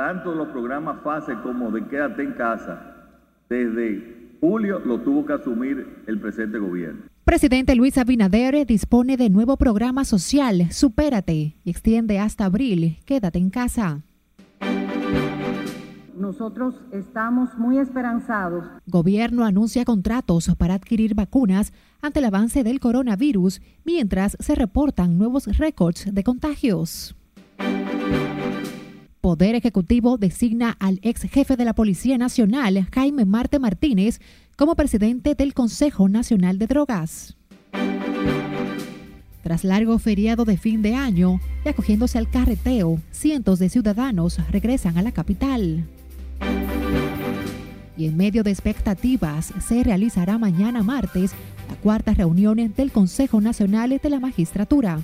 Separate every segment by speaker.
Speaker 1: tanto los programas FASE como de Quédate en casa, desde julio lo tuvo que asumir el presente gobierno.
Speaker 2: Presidente Luis Abinader dispone de nuevo programa social, Supérate, y extiende hasta abril, Quédate en casa.
Speaker 3: Nosotros estamos muy esperanzados.
Speaker 2: Gobierno anuncia contratos para adquirir vacunas ante el avance del coronavirus, mientras se reportan nuevos récords de contagios. Poder Ejecutivo designa al ex jefe de la Policía Nacional, Jaime Marte Martínez, como presidente del Consejo Nacional de Drogas. Tras largo feriado de fin de año y acogiéndose al carreteo, cientos de ciudadanos regresan a la capital. Y en medio de expectativas, se realizará mañana martes la cuarta reunión del Consejo Nacional de la Magistratura.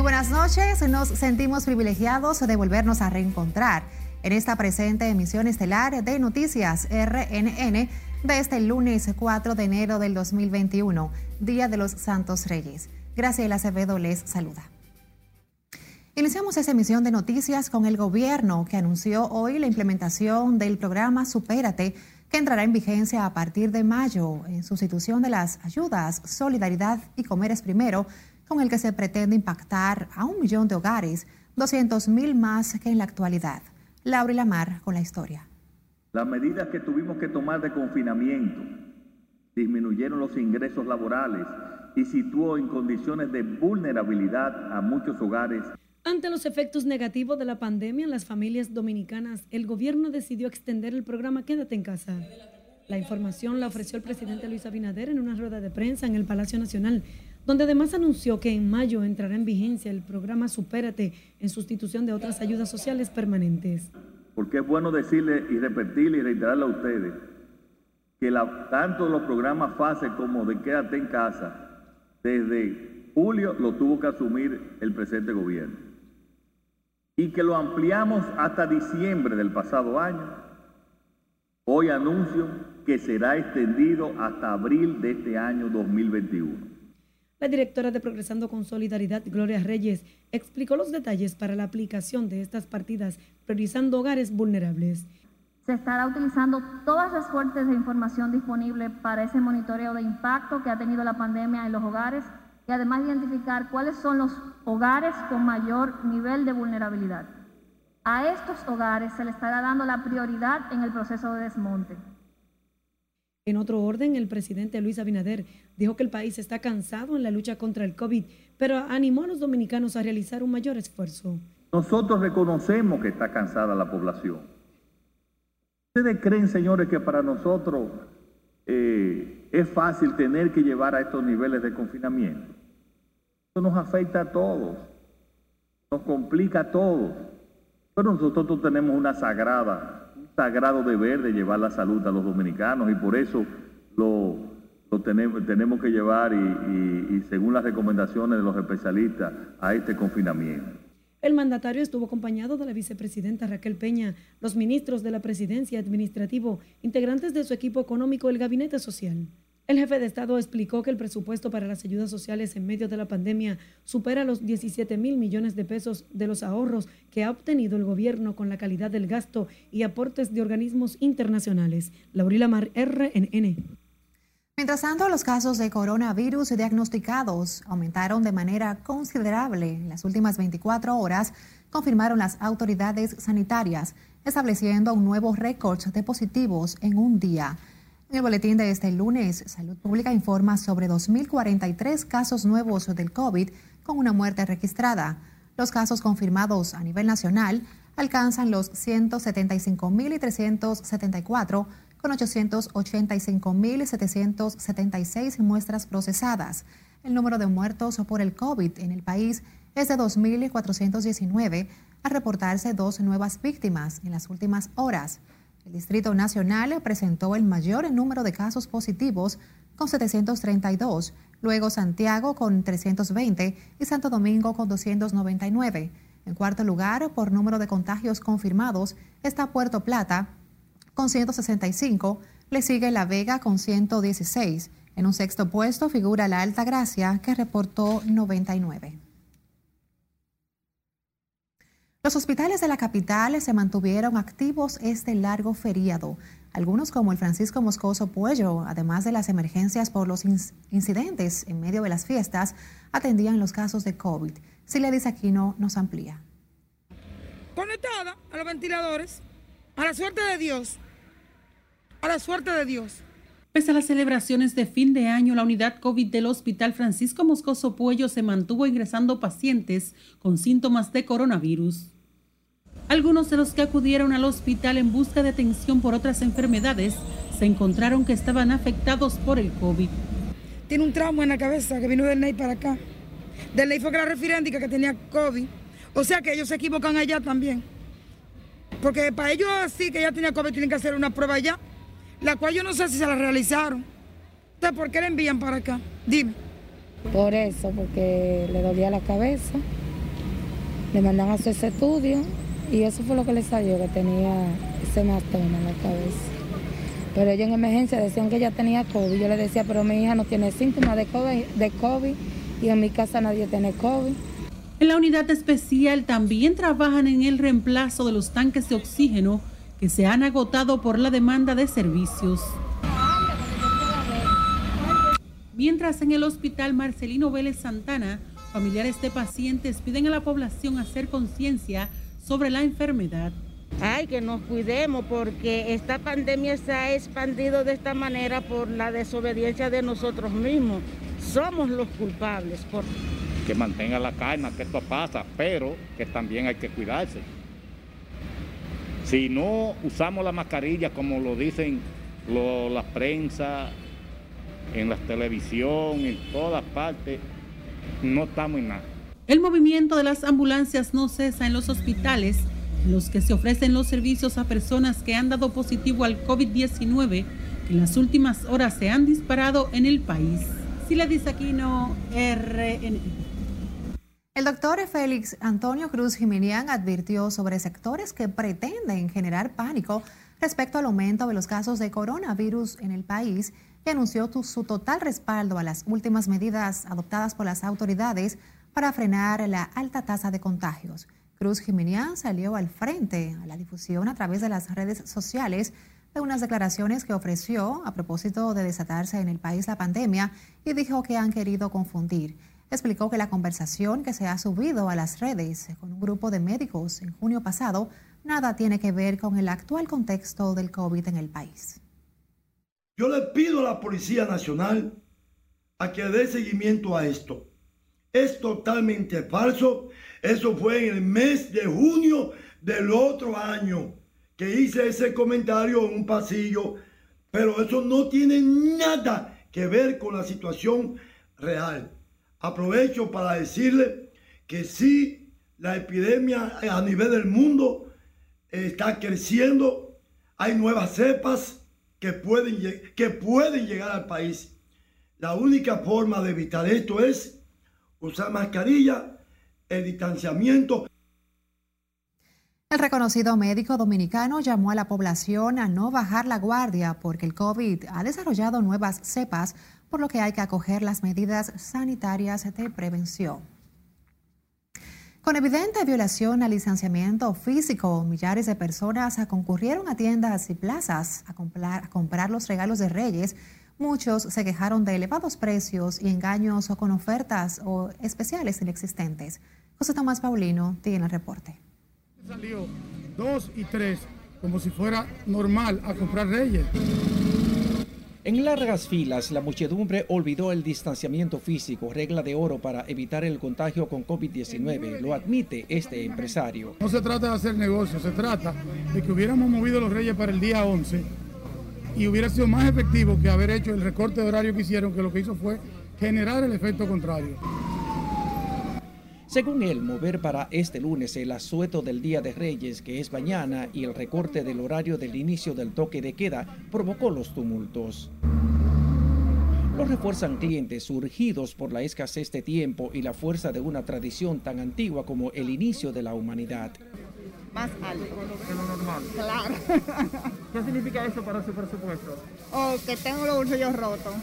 Speaker 2: Muy buenas noches, nos sentimos privilegiados de volvernos a reencontrar en esta presente emisión estelar de Noticias RNN de este lunes 4 de enero del 2021, Día de los Santos Reyes. Graciela Acevedo les saluda. Iniciamos esta emisión de noticias con el gobierno que anunció hoy la implementación del programa Supérate que entrará en vigencia a partir de mayo en sustitución de las ayudas Solidaridad y Comeres Primero con el que se pretende impactar a un millón de hogares, 200 mil más que en la actualidad. Laura y Lamar con la historia.
Speaker 1: Las medidas que tuvimos que tomar de confinamiento disminuyeron los ingresos laborales y situó en condiciones de vulnerabilidad a muchos hogares.
Speaker 4: Ante los efectos negativos de la pandemia en las familias dominicanas, el gobierno decidió extender el programa Quédate en casa. La información la ofreció el presidente Luis Abinader en una rueda de prensa en el Palacio Nacional donde además anunció que en mayo entrará en vigencia el programa Supérate en sustitución de otras ayudas sociales permanentes.
Speaker 1: Porque es bueno decirle y repetirle y reiterarle a ustedes que tanto los programas FASE como de Quédate en casa, desde julio lo tuvo que asumir el presente gobierno. Y que lo ampliamos hasta diciembre del pasado año. Hoy anuncio que será extendido hasta abril de este año 2021.
Speaker 4: La directora de Progresando con Solidaridad, Gloria Reyes, explicó los detalles para la aplicación de estas partidas, priorizando hogares vulnerables.
Speaker 5: Se estará utilizando todas las fuentes de información disponibles para ese monitoreo de impacto que ha tenido la pandemia en los hogares y además identificar cuáles son los hogares con mayor nivel de vulnerabilidad. A estos hogares se les estará dando la prioridad en el proceso de desmonte.
Speaker 4: En otro orden, el presidente Luis Abinader dijo que el país está cansado en la lucha contra el COVID, pero animó a los dominicanos a realizar un mayor esfuerzo.
Speaker 1: Nosotros reconocemos que está cansada la población. ¿Ustedes creen, señores, que para nosotros eh, es fácil tener que llevar a estos niveles de confinamiento? Eso nos afecta a todos, nos complica a todos. Pero nosotros tenemos una sagrada sagrado deber de llevar la salud a los dominicanos y por eso lo, tenemos, tenemos que llevar y, según las recomendaciones de los especialistas a este confinamiento.
Speaker 4: El mandatario estuvo acompañado de la vicepresidenta Raquel Peña, los ministros de la presidencia administrativo, integrantes de su equipo económico, el gabinete social. El jefe de Estado explicó que el presupuesto para las ayudas sociales en medio de la pandemia supera los 17 mil millones de pesos de los ahorros que ha obtenido el gobierno con la calidad del gasto y aportes de organismos internacionales. Laurila Mar, RNN.
Speaker 2: Mientras tanto, los casos de coronavirus diagnosticados aumentaron de manera considerable en las últimas 24 horas, confirmaron las autoridades sanitarias, estableciendo un nuevo récord de positivos en un día. En el boletín de este lunes, Salud Pública informa sobre 2.043 casos nuevos del COVID con una muerte registrada. Los casos confirmados a nivel nacional alcanzan los 175.374 con 885.776 muestras procesadas. El número de muertos por el COVID en el país es de 2.419, al reportarse dos nuevas víctimas en las últimas horas. El Distrito Nacional presentó el mayor número de casos positivos con 732, luego Santiago con 320 y Santo Domingo con 299. En cuarto lugar, por número de contagios confirmados, está Puerto Plata con 165, le sigue La Vega con 116. En un sexto puesto figura La Alta Gracia, que reportó 99. Los hospitales de la capital se mantuvieron activos este largo feriado. Algunos, como el Francisco Moscoso Puello, además de las emergencias por los incidentes en medio de las fiestas, atendían los casos de COVID. Siledis Aquino nos amplía.
Speaker 6: Conectada a los ventiladores, a la suerte de Dios, a la suerte de Dios.
Speaker 7: Pese a las celebraciones de fin de año, la unidad COVID del Hospital Francisco Moscoso Puello se mantuvo ingresando pacientes con síntomas de coronavirus. Algunos de los que acudieron al hospital en busca de atención por otras enfermedades se encontraron que estaban afectados por el COVID.
Speaker 6: Tiene un trauma en la cabeza que vino del NEI para acá. Del NEI fue que la referéndica que tenía COVID. O sea que ellos se equivocan allá también. Porque para ellos así que ella tenía COVID tienen que hacer una prueba allá la cual yo no sé si se la realizaron. Entonces, ¿por qué la envían para acá? Dime.
Speaker 8: Por eso, porque le dolía la cabeza, le mandan a hacer ese estudio y eso fue lo que le salió, que tenía ese hematoma en la cabeza. Pero ellos en emergencia decían que ella tenía COVID. Yo le decía, pero mi hija no tiene síntomas de COVID, de COVID y en mi casa nadie tiene COVID.
Speaker 7: En la unidad especial también trabajan en el reemplazo de los tanques de oxígeno que se han agotado por la demanda de servicios. Mientras en el hospital Marcelino Vélez Santana, familiares de pacientes piden a la población hacer conciencia sobre la enfermedad.
Speaker 9: Ay, que nos cuidemos porque esta pandemia se ha expandido de esta manera por la desobediencia de nosotros mismos. Somos los culpables. Por...
Speaker 10: Que mantenga la calma, que esto pasa, pero que también hay que cuidarse. Si no usamos la mascarilla como lo dicen la prensa, en la televisión, en todas partes, no estamos en nada.
Speaker 7: El movimiento de las ambulancias no cesa en los hospitales, en los que se ofrecen los servicios a personas que han dado positivo al COVID-19, que en las últimas horas se han disparado en el país. Si le dice aquí no, RN.
Speaker 2: El doctor Félix Antonio Cruz Jiménez advirtió sobre sectores que pretenden generar pánico respecto al aumento de los casos de coronavirus en el país y anunció su total respaldo a las últimas medidas adoptadas por las autoridades para frenar la alta tasa de contagios. Cruz Jiménez salió al frente a la difusión a través de las redes sociales de unas declaraciones que ofreció a propósito de desatarse en el país la pandemia y dijo que han querido confundir explicó que la conversación que se ha subido a las redes con un grupo de médicos en junio pasado nada tiene que ver con el actual contexto del COVID en el país.
Speaker 11: Yo le pido a la Policía Nacional a que dé seguimiento a esto. Es totalmente falso. Eso fue en el mes de junio del otro año que hice ese comentario en un pasillo, pero eso no tiene nada que ver con la situación real aprovecho para decirle que sí, la epidemia a nivel del mundo está creciendo, hay nuevas cepas que pueden, que pueden llegar al país. La única forma de evitar esto es usar mascarilla, el distanciamiento.
Speaker 2: El reconocido médico dominicano llamó a la población a no bajar la guardia porque el COVID ha desarrollado nuevas cepas por lo que hay que acoger las medidas sanitarias de prevención. Con evidente violación al distanciamiento físico, millares de personas concurrieron a tiendas y plazas a comprar, los regalos de Reyes. Muchos se quejaron de elevados precios y engaños o con ofertas o especiales inexistentes. José Tomás Paulino tiene el reporte.
Speaker 12: Salió dos y tres como si fuera normal a comprar Reyes.
Speaker 13: En largas filas, la muchedumbre olvidó el distanciamiento físico, regla de oro para evitar el contagio con COVID-19, lo admite este empresario.
Speaker 12: No se trata de hacer negocio, se trata de que hubiéramos movido los reyes para el día 11 y hubiera sido más efectivo que haber hecho el recorte de horario que hicieron, que lo que hizo fue generar el efecto contrario.
Speaker 13: Según él, mover para este lunes el asueto del Día de Reyes, que es mañana, y el recorte del horario del inicio del toque de queda provocó los tumultos. Lo refuerzan clientes surgidos por la escasez de tiempo y la fuerza de una tradición tan antigua como el inicio de la humanidad.
Speaker 14: Más alto.
Speaker 15: Que lo normal.
Speaker 14: Claro.
Speaker 15: ¿Qué significa eso para su presupuesto?
Speaker 14: O que tengo los bolsillos rotos.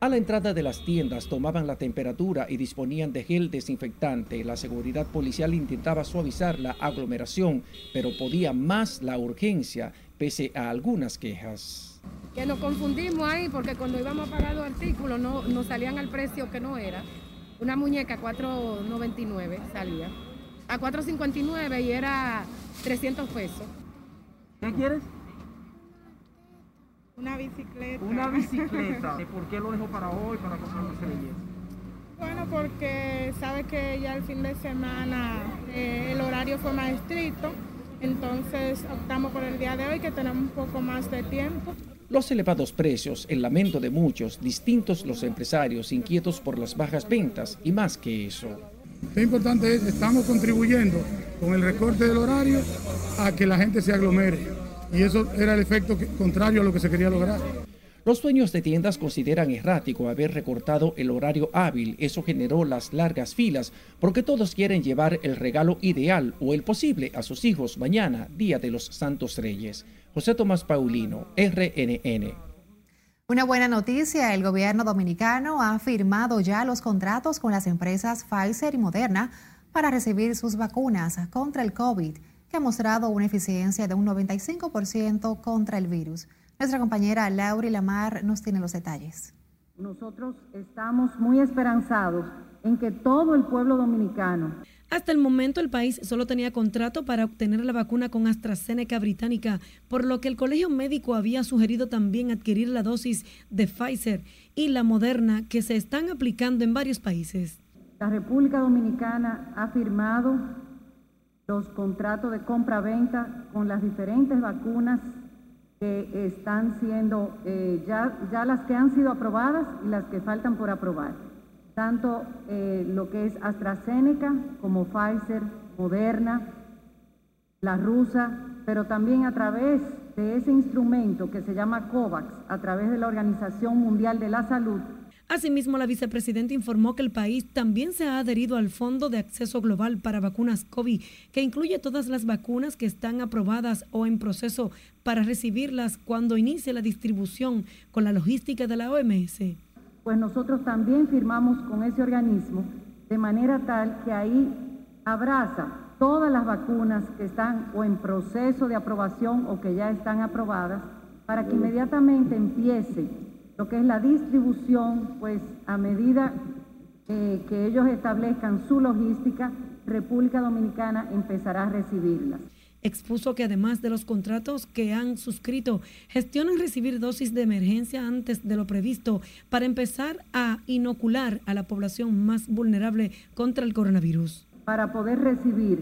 Speaker 13: A la entrada de las tiendas tomaban la temperatura y disponían de gel desinfectante. La seguridad policial intentaba suavizar la aglomeración, pero podía más la urgencia pese a algunas quejas.
Speaker 16: Que nos confundimos ahí porque cuando íbamos a pagar los artículos no, nos salían al precio que no era. Una muñeca 4.99 salía. A 4.59 y era 300 pesos.
Speaker 15: ¿Qué quieres?
Speaker 14: Una bicicleta.
Speaker 15: Una bicicleta. ¿Y por qué lo dejó para hoy, para comprar los reyes?
Speaker 14: Bueno, porque sabe que ya el fin de semana eh, el horario fue más estricto, entonces optamos por el día de hoy que tenemos un poco más de tiempo.
Speaker 13: Los elevados precios, el lamento de muchos, distintos los empresarios inquietos por las bajas ventas y más que eso.
Speaker 12: Lo importante es, estamos contribuyendo con el recorte del horario a que la gente se aglomere y eso era el efecto contrario a lo que se quería lograr.
Speaker 13: Los dueños de tiendas consideran errático haber recortado el horario hábil. Eso generó las largas filas porque todos quieren llevar el regalo ideal o el posible a sus hijos mañana, Día de los Santos Reyes. José Tomás Paulino, RNN.
Speaker 2: Una buena noticia, el gobierno dominicano ha firmado ya los contratos con las empresas Pfizer y Moderna para recibir sus vacunas contra el COVID que ha mostrado una eficiencia de un 95% contra el virus. Nuestra compañera Lauri Lamar nos tiene los detalles.
Speaker 3: Nosotros estamos muy esperanzados en que todo el pueblo dominicano
Speaker 4: hasta el momento el país solo tenía contrato para obtener la vacuna con AstraZeneca británica, por lo que el Colegio Médico había sugerido también adquirir la dosis de Pfizer y la Moderna que se están aplicando en varios países.
Speaker 3: La República Dominicana ha firmado los contratos de compra-venta con las diferentes vacunas que están siendo, eh, ya, ya las que han sido aprobadas y las que faltan por aprobar. Tanto eh, lo que es AstraZeneca como Pfizer, Moderna, la rusa, pero también a través de ese instrumento que se llama COVAX, a través de la Organización Mundial de la Salud,
Speaker 4: Asimismo, la vicepresidenta informó que el país también se ha adherido al Fondo de Acceso Global para Vacunas COVID, que incluye todas las vacunas que están aprobadas o en proceso para recibirlas cuando inicie la distribución con la logística de la OMS.
Speaker 3: Pues nosotros también firmamos con ese organismo de manera tal que ahí abraza todas las vacunas que están o en proceso de aprobación o que ya están aprobadas para que inmediatamente empiece lo que es la distribución, pues a medida eh, que ellos establezcan su logística, República Dominicana empezará a recibirlas.
Speaker 4: Expuso que además de los contratos que han suscrito, gestionan recibir dosis de emergencia antes de lo previsto para empezar a inocular a la población más vulnerable contra el coronavirus.
Speaker 3: Para poder recibir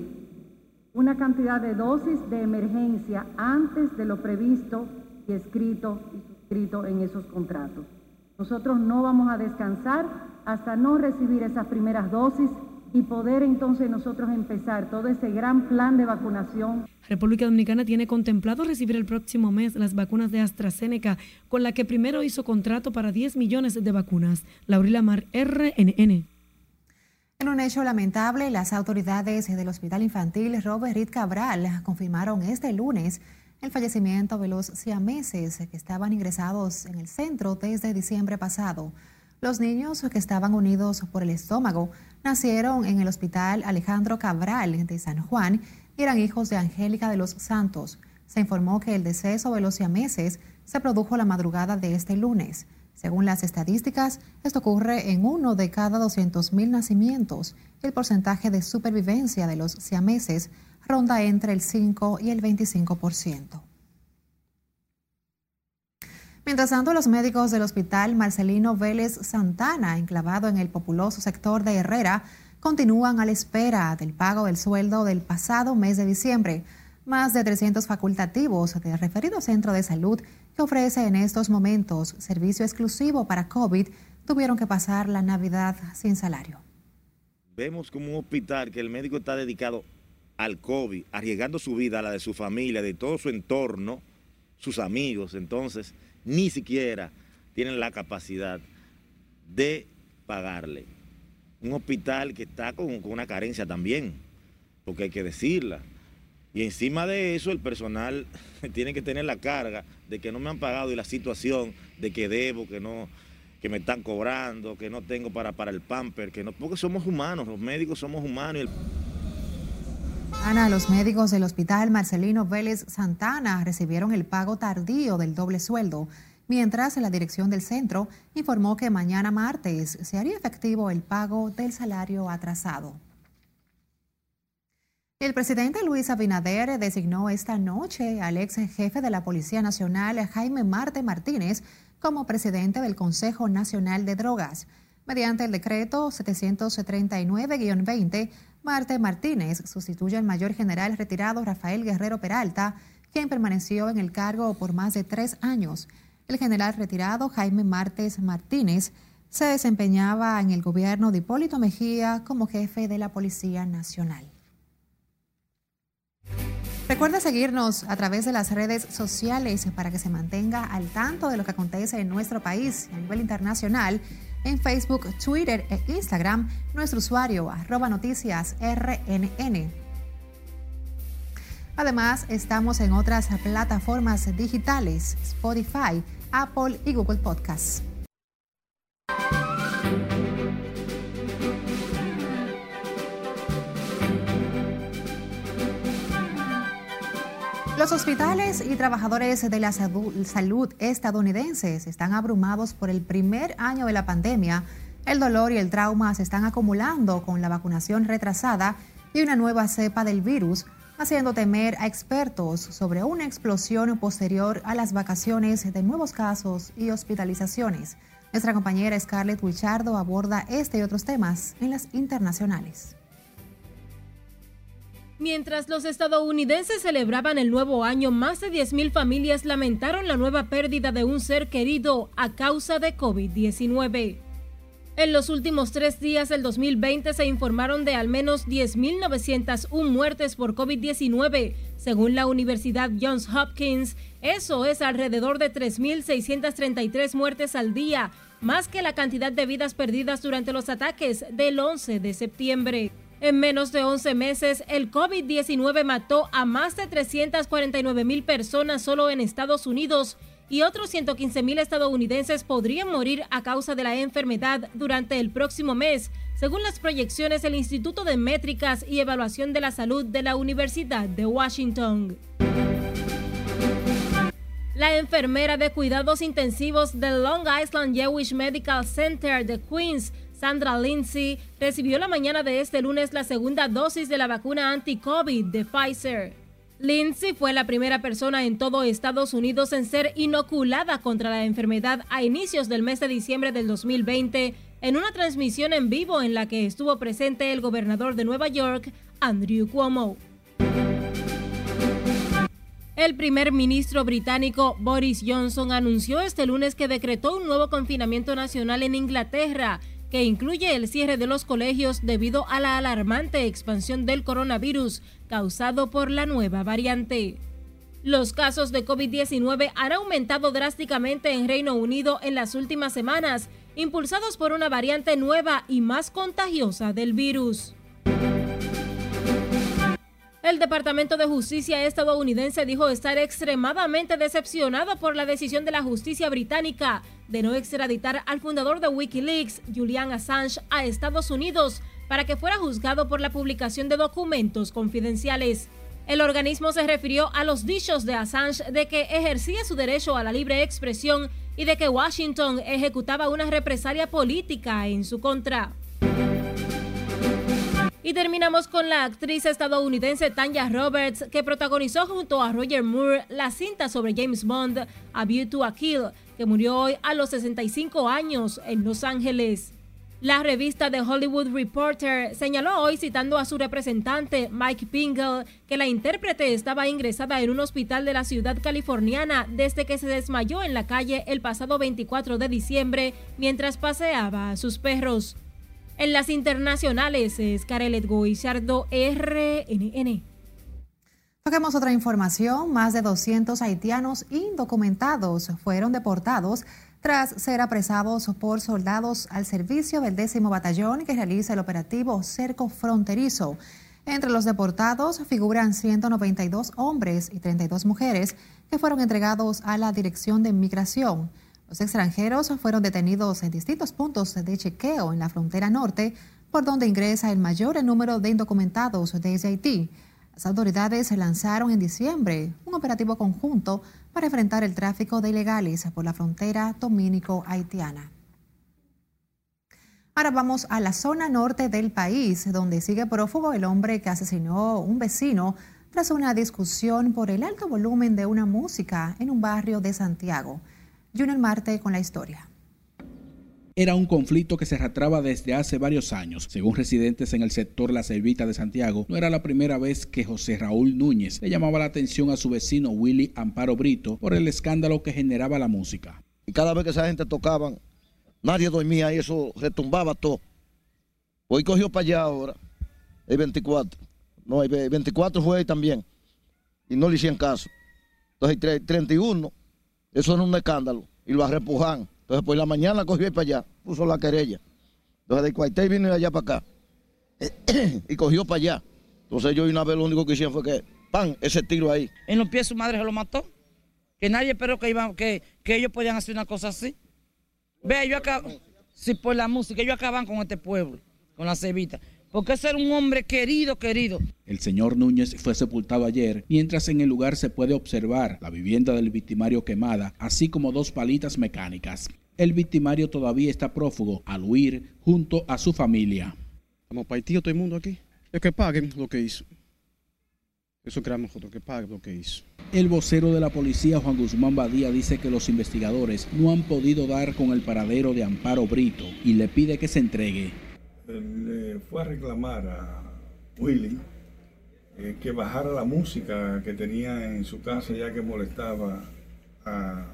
Speaker 3: una cantidad de dosis de emergencia antes de lo previsto y escrito y en esos contratos. Nosotros no vamos a descansar hasta no recibir esas primeras dosis y poder entonces nosotros empezar todo ese gran plan de vacunación.
Speaker 4: República Dominicana tiene contemplado recibir el próximo mes las vacunas de AstraZeneca, con la que primero hizo contrato para 10 millones de vacunas. Laurila Mar, RNN.
Speaker 2: En un hecho lamentable, las autoridades del Hospital Infantil Robert Reed Cabral confirmaron este lunes el fallecimiento de los siameses que estaban ingresados en el centro desde diciembre pasado. Los niños que estaban unidos por el estómago nacieron en el Hospital Alejandro Cabral de San Juan y eran hijos de Angélica de los Santos. Se informó que el deceso de los siameses se produjo la madrugada de este lunes. Según las estadísticas, esto ocurre en uno de cada 200.000 nacimientos. El porcentaje de supervivencia de los siameses ronda entre el 5 y el 25%. Mientras tanto, los médicos del Hospital Marcelino Vélez Santana, enclavado en el populoso sector de Herrera, continúan a la espera del pago del sueldo del pasado mes de diciembre. Más de 300 facultativos del referido centro de salud que ofrece en estos momentos servicio exclusivo para COVID tuvieron que pasar la Navidad sin salario.
Speaker 17: Vemos como un hospital que el médico está dedicado al COVID, arriesgando su vida, la de su familia, de todo su entorno, sus amigos, entonces ni siquiera tienen la capacidad de pagarle. Un hospital que está con, con una carencia también, porque hay que decirla. Y encima de eso, el personal tiene que tener la carga de que no me han pagado y la situación de que debo, que no, que me están cobrando, que no tengo para, para el pamper, que no, porque somos humanos, los médicos somos humanos.
Speaker 2: Ana, los médicos del hospital Marcelino Vélez Santana recibieron el pago tardío del doble sueldo, mientras la dirección del centro informó que mañana martes se haría efectivo el pago del salario atrasado. El presidente Luis Abinader designó esta noche al ex jefe de la Policía Nacional, Jaime Marte Martínez, como presidente del Consejo Nacional de Drogas. Mediante el decreto 739-20, Marte Martínez sustituye al mayor general retirado Rafael Guerrero Peralta, quien permaneció en el cargo por más de tres años. El general retirado Jaime Martes Martínez se desempeñaba en el gobierno de Hipólito Mejía como jefe de la Policía Nacional. Recuerda seguirnos a través de las redes sociales para que se mantenga al tanto de lo que acontece en nuestro país a nivel internacional. En Facebook, Twitter e Instagram, nuestro usuario arroba noticias RNN. Además, estamos en otras plataformas digitales, Spotify, Apple y Google Podcasts. Los hospitales y trabajadores de la salud estadounidenses están abrumados por el primer año de la pandemia. El dolor y el trauma se están acumulando con la vacunación retrasada y una nueva cepa del virus, haciendo temer a expertos sobre una explosión posterior a las vacaciones de nuevos casos y hospitalizaciones. Nuestra compañera Scarlett Wichardo aborda este y otros temas en las internacionales.
Speaker 18: Mientras los estadounidenses celebraban el nuevo año, más de 10.000 familias lamentaron la nueva pérdida de un ser querido a causa de COVID-19. En los últimos tres días del 2020 se informaron de al menos 10.901 muertes por COVID-19, según la Universidad Johns Hopkins. Eso es alrededor de 3.633 muertes al día, más que la cantidad de vidas perdidas durante los ataques del 11 de septiembre. En menos de 11 meses, el COVID-19 mató a más de 349 mil personas solo en Estados Unidos y otros 115 mil estadounidenses podrían morir a causa de la enfermedad durante el próximo mes, según las proyecciones del Instituto de Métricas y Evaluación de la Salud de la Universidad de Washington. La enfermera de cuidados intensivos del Long Island Jewish Medical Center de Queens Sandra Lindsay recibió la mañana de este lunes la segunda dosis de la vacuna anti-COVID de Pfizer. Lindsay fue la primera persona en todo Estados Unidos en ser inoculada contra la enfermedad a inicios del mes de diciembre del 2020 en una transmisión en vivo en la que estuvo presente el gobernador de Nueva York, Andrew Cuomo. El primer ministro británico Boris Johnson anunció este lunes que decretó un nuevo confinamiento nacional en Inglaterra que incluye el cierre de los colegios debido a la alarmante expansión del coronavirus causado por la nueva variante. Los casos de COVID-19 han aumentado drásticamente en Reino Unido en las últimas semanas, impulsados por una variante nueva y más contagiosa del virus. El Departamento de Justicia estadounidense dijo estar extremadamente decepcionado por la decisión de la justicia británica de no extraditar al fundador de Wikileaks, Julian Assange, a Estados Unidos para que fuera juzgado por la publicación de documentos confidenciales. El organismo se refirió a los dichos de Assange de que ejercía su derecho a la libre expresión y de que Washington ejecutaba una represalia política en su contra. Y terminamos con la actriz estadounidense Tanya Roberts, que protagonizó junto a Roger Moore la cinta sobre James Bond, A View to a Kill, que murió hoy a los 65 años en Los Ángeles. La revista The Hollywood Reporter señaló hoy, citando a su representante Mike Pingle, que la intérprete estaba ingresada en un hospital de la ciudad californiana desde que se desmayó en la calle el pasado 24 de diciembre mientras paseaba a sus perros. En las internacionales es Carelet Guillardo, RNN.
Speaker 2: Toquemos otra información. Más de 200 haitianos indocumentados fueron deportados tras ser apresados por soldados al servicio del décimo batallón que realiza el operativo Cerco Fronterizo. Entre los deportados figuran 192 hombres y 32 mujeres que fueron entregados a la Dirección de Inmigración. Los extranjeros fueron detenidos en distintos puntos de chequeo en la frontera norte, por donde ingresa el mayor número de indocumentados desde Haití. Las autoridades lanzaron en diciembre un operativo conjunto para enfrentar el tráfico de ilegales por la frontera dominico-haitiana. Ahora vamos a la zona norte del país, donde sigue prófugo el hombre que asesinó un vecino tras una discusión por el alto volumen de una música en un barrio de Santiago. Junior Marte con la historia
Speaker 19: era un conflicto que se arrastraba desde hace varios años. Según residentes en el sector La Servita de Santiago, no era la primera vez que José Raúl Núñez le llamaba la atención a su vecino Willy Amparo Brito por el escándalo que generaba la música.
Speaker 20: Y cada vez que esa gente tocaban, nadie dormía y eso retumbaba todo. Hoy cogió para allá ahora, el 24. No, el 24 fue ahí también. Y no le hicieron caso. Entonces el 31, eso era un escándalo. Y lo repujan. Entonces, por la mañana cogió para allá, puso la querella. Entonces, del cuartel vino de allá para acá. y cogió para allá. Entonces, yo una vez lo único que hicieron fue que, pan, ese tiro ahí.
Speaker 21: En los pies su madre se lo mató. Que nadie esperó que, iban, que, que ellos podían hacer una cosa así. Vea, yo acá, si por la música, ellos acaban con este pueblo, con la cebita porque es ser un hombre querido, querido.
Speaker 19: El señor Núñez fue sepultado ayer, mientras en el lugar se puede observar la vivienda del victimario quemada, así como dos palitas mecánicas. El victimario todavía está prófugo al huir junto a su familia.
Speaker 22: Estamos partidos todo el mundo aquí. Es que paguen lo que hizo. Eso creamos nosotros, que paguen lo que hizo.
Speaker 19: El vocero de la policía, Juan Guzmán Badía, dice que los investigadores no han podido dar con el paradero de Amparo Brito y le pide que se entregue
Speaker 23: fue a reclamar a Willy eh, que bajara la música que tenía en su casa ya que molestaba a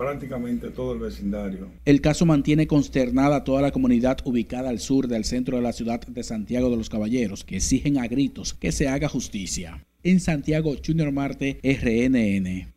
Speaker 23: prácticamente todo el vecindario.
Speaker 19: El caso mantiene consternada a toda la comunidad ubicada al sur del centro de la ciudad de Santiago de los Caballeros, que exigen a gritos que se haga justicia. En Santiago, Junior Marte, RNN.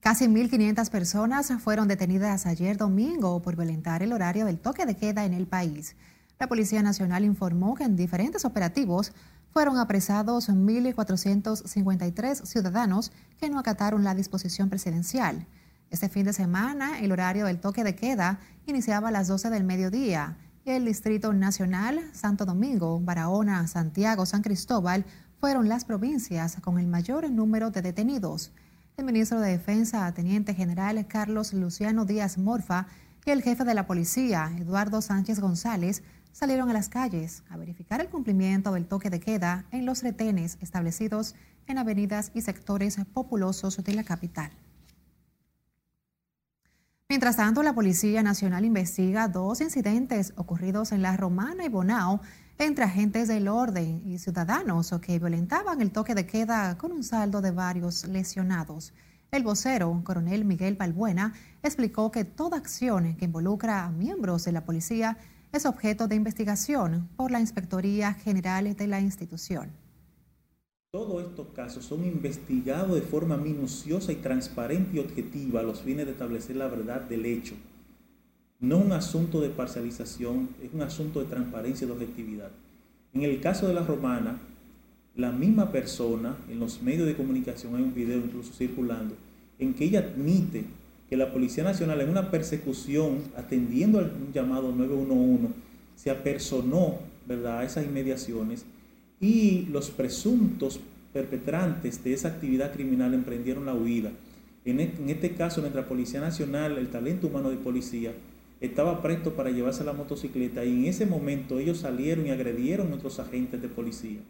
Speaker 2: Casi 1.500 personas fueron detenidas ayer domingo por violentar el horario del toque de queda en el país. La Policía Nacional informó que en diferentes operativos fueron apresados 1.453 ciudadanos que no acataron la disposición presidencial. Este fin de semana, el horario del toque de queda iniciaba a las 12 del mediodía y el Distrito Nacional, Santo Domingo, Barahona, Santiago, San Cristóbal fueron las provincias con el mayor número de detenidos. El ministro de Defensa, Teniente General Carlos Luciano Díaz Morfa, y el jefe de la policía, Eduardo Sánchez González, salieron a las calles a verificar el cumplimiento del toque de queda en los retenes establecidos en avenidas y sectores populosos de la capital. Mientras tanto, la Policía Nacional investiga dos incidentes ocurridos en La Romana y Bonao entre agentes del orden y ciudadanos que violentaban el toque de queda con un saldo de varios lesionados. El vocero, coronel Miguel Balbuena, explicó que toda acción que involucra a miembros de la policía es objeto de investigación por la Inspectoría General de la institución.
Speaker 24: Todos estos casos son investigados de forma minuciosa y transparente y objetiva a los fines de establecer la verdad del hecho. No un asunto de parcialización, es un asunto de transparencia y de objetividad. En el caso de la romana, la misma persona, en los medios de comunicación hay un video incluso circulando, en que ella admite que la Policía Nacional en una persecución, atendiendo al llamado 911, se apersonó ¿verdad? a esas inmediaciones y los presuntos perpetrantes de esa actividad criminal emprendieron la huida. En este caso, nuestra Policía Nacional, el talento humano de policía, estaba presto para llevarse la motocicleta y en ese momento ellos salieron y agredieron a nuestros agentes de policía.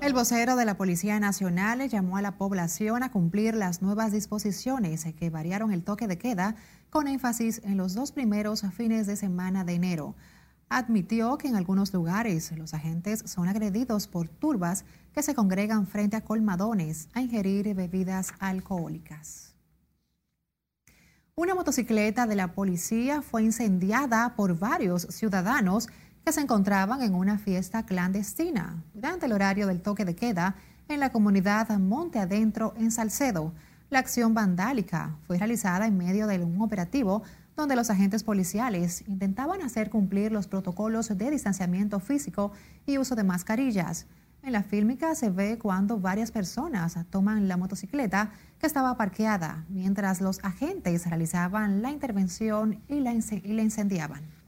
Speaker 2: El vocero de la Policía Nacional llamó a la población a cumplir las nuevas disposiciones que variaron el toque de queda con énfasis en los dos primeros fines de semana de enero. Admitió que en algunos lugares los agentes son agredidos por turbas que se congregan frente a colmadones a ingerir bebidas alcohólicas. Una motocicleta de la policía fue incendiada por varios ciudadanos que se encontraban en una fiesta clandestina durante el horario del toque de queda en la comunidad Monte Adentro en Salcedo. La acción vandálica fue realizada en medio de un operativo donde los agentes policiales intentaban hacer cumplir los protocolos de distanciamiento físico y uso de mascarillas. En la fílmica se ve cuando varias personas toman la motocicleta que estaba parqueada mientras los agentes realizaban la intervención y la, y la incendiaban.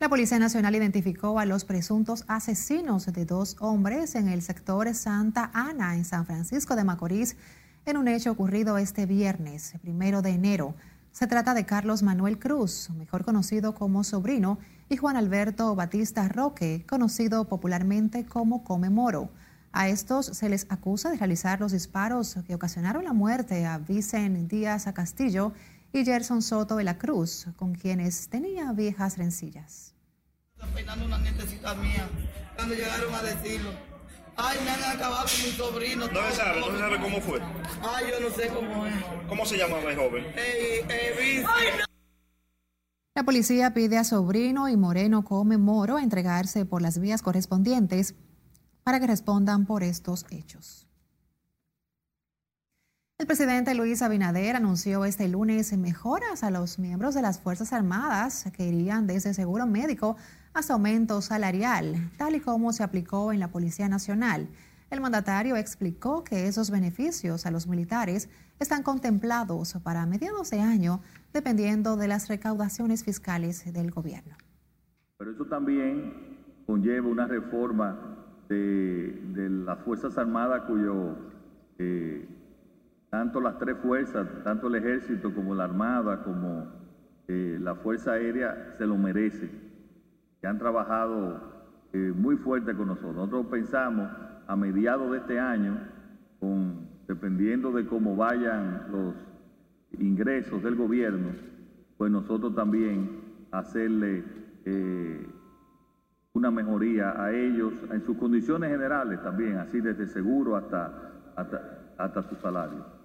Speaker 2: La Policía Nacional identificó a los presuntos asesinos de dos hombres en el sector Santa Ana, en San Francisco de Macorís, en un hecho ocurrido este viernes, primero de enero. Se trata de Carlos Manuel Cruz, mejor conocido como sobrino, y Juan Alberto Batista Roque, conocido popularmente como Come Moro. A estos se les acusa de realizar los disparos que ocasionaron la muerte a Vicen Díaz a Castillo y Gerson Soto de la Cruz, con quienes tenía viejas rencillas.
Speaker 25: Peinando una nietecita mía, cuando llegaron a decirlo. Ay, me han acabado con mi sobrino.
Speaker 26: No se sabe, no se sabe cómo fue.
Speaker 25: Ay, yo no sé cómo es.
Speaker 26: ¿Cómo se llamaba el joven?
Speaker 25: Eh, eh,
Speaker 2: La policía pide a Sobrino y Moreno Come Moro entregarse por las vías correspondientes para que respondan por estos hechos. El presidente Luis Abinader anunció este lunes mejoras a los miembros de las Fuerzas Armadas que irían desde seguro médico hasta aumento salarial, tal y como se aplicó en la Policía Nacional. El mandatario explicó que esos beneficios a los militares están contemplados para mediados de año, dependiendo de las recaudaciones fiscales del gobierno.
Speaker 27: Pero eso también conlleva una reforma de, las Fuerzas Armadas cuyo eh, tanto las tres fuerzas, tanto el ejército como la armada, como eh, la fuerza aérea, se lo merecen, que han trabajado eh, muy fuerte con nosotros. Nosotros pensamos a mediados de este año, dependiendo de cómo vayan los ingresos del gobierno, pues nosotros también hacerle eh, una mejoría a ellos en sus condiciones generales también, así desde seguro hasta, hasta, hasta su salario.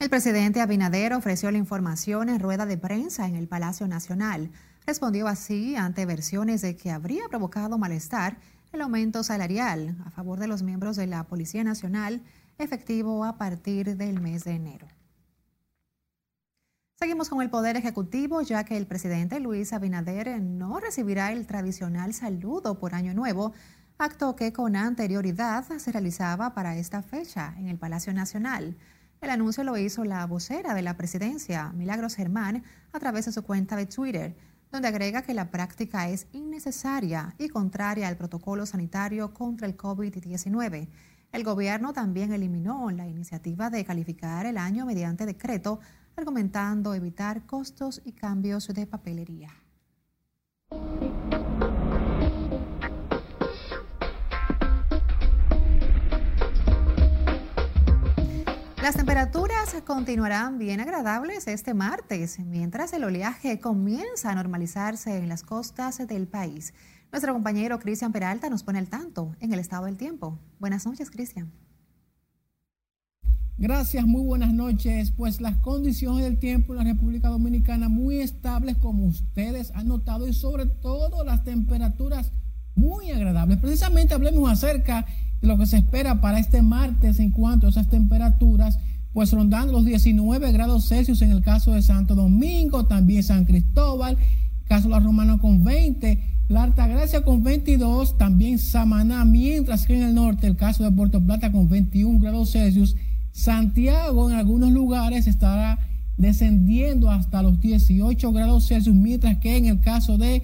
Speaker 2: El presidente Abinader ofreció la información en rueda de prensa en el Palacio Nacional. Respondió así ante versiones de que habría provocado malestar el aumento salarial a favor de los miembros de la Policía Nacional efectivo a partir del mes de enero. Seguimos con el Poder Ejecutivo, ya que el presidente Luis Abinader no recibirá el tradicional saludo por Año Nuevo, acto que con anterioridad se realizaba para esta fecha en el Palacio Nacional. El anuncio lo hizo la vocera de la presidencia, Milagros Germán, a través de su cuenta de Twitter, donde agrega que la práctica es innecesaria y contraria al protocolo sanitario contra el COVID-19. El gobierno también eliminó la iniciativa de calificar el año mediante decreto, argumentando evitar costos y cambios de papelería. Las temperaturas continuarán bien agradables este martes, mientras el oleaje comienza a normalizarse en las costas del país. Nuestro compañero Cristian Peralta nos pone al tanto en el estado del tiempo. Buenas noches, Cristian.
Speaker 28: Gracias, muy buenas noches. Pues las condiciones del tiempo en la República Dominicana muy estables como ustedes han notado y sobre todo las temperaturas muy agradables. Precisamente hablemos acerca lo que se espera para este martes en cuanto a esas temperaturas, pues rondando los 19 grados Celsius en el caso de Santo Domingo, también San Cristóbal, caso de la Romana con 20, la Altagracia con 22, también Samaná, mientras que en el norte el caso de Puerto Plata con 21 grados Celsius, Santiago en algunos lugares estará descendiendo hasta los 18 grados Celsius, mientras que en el caso de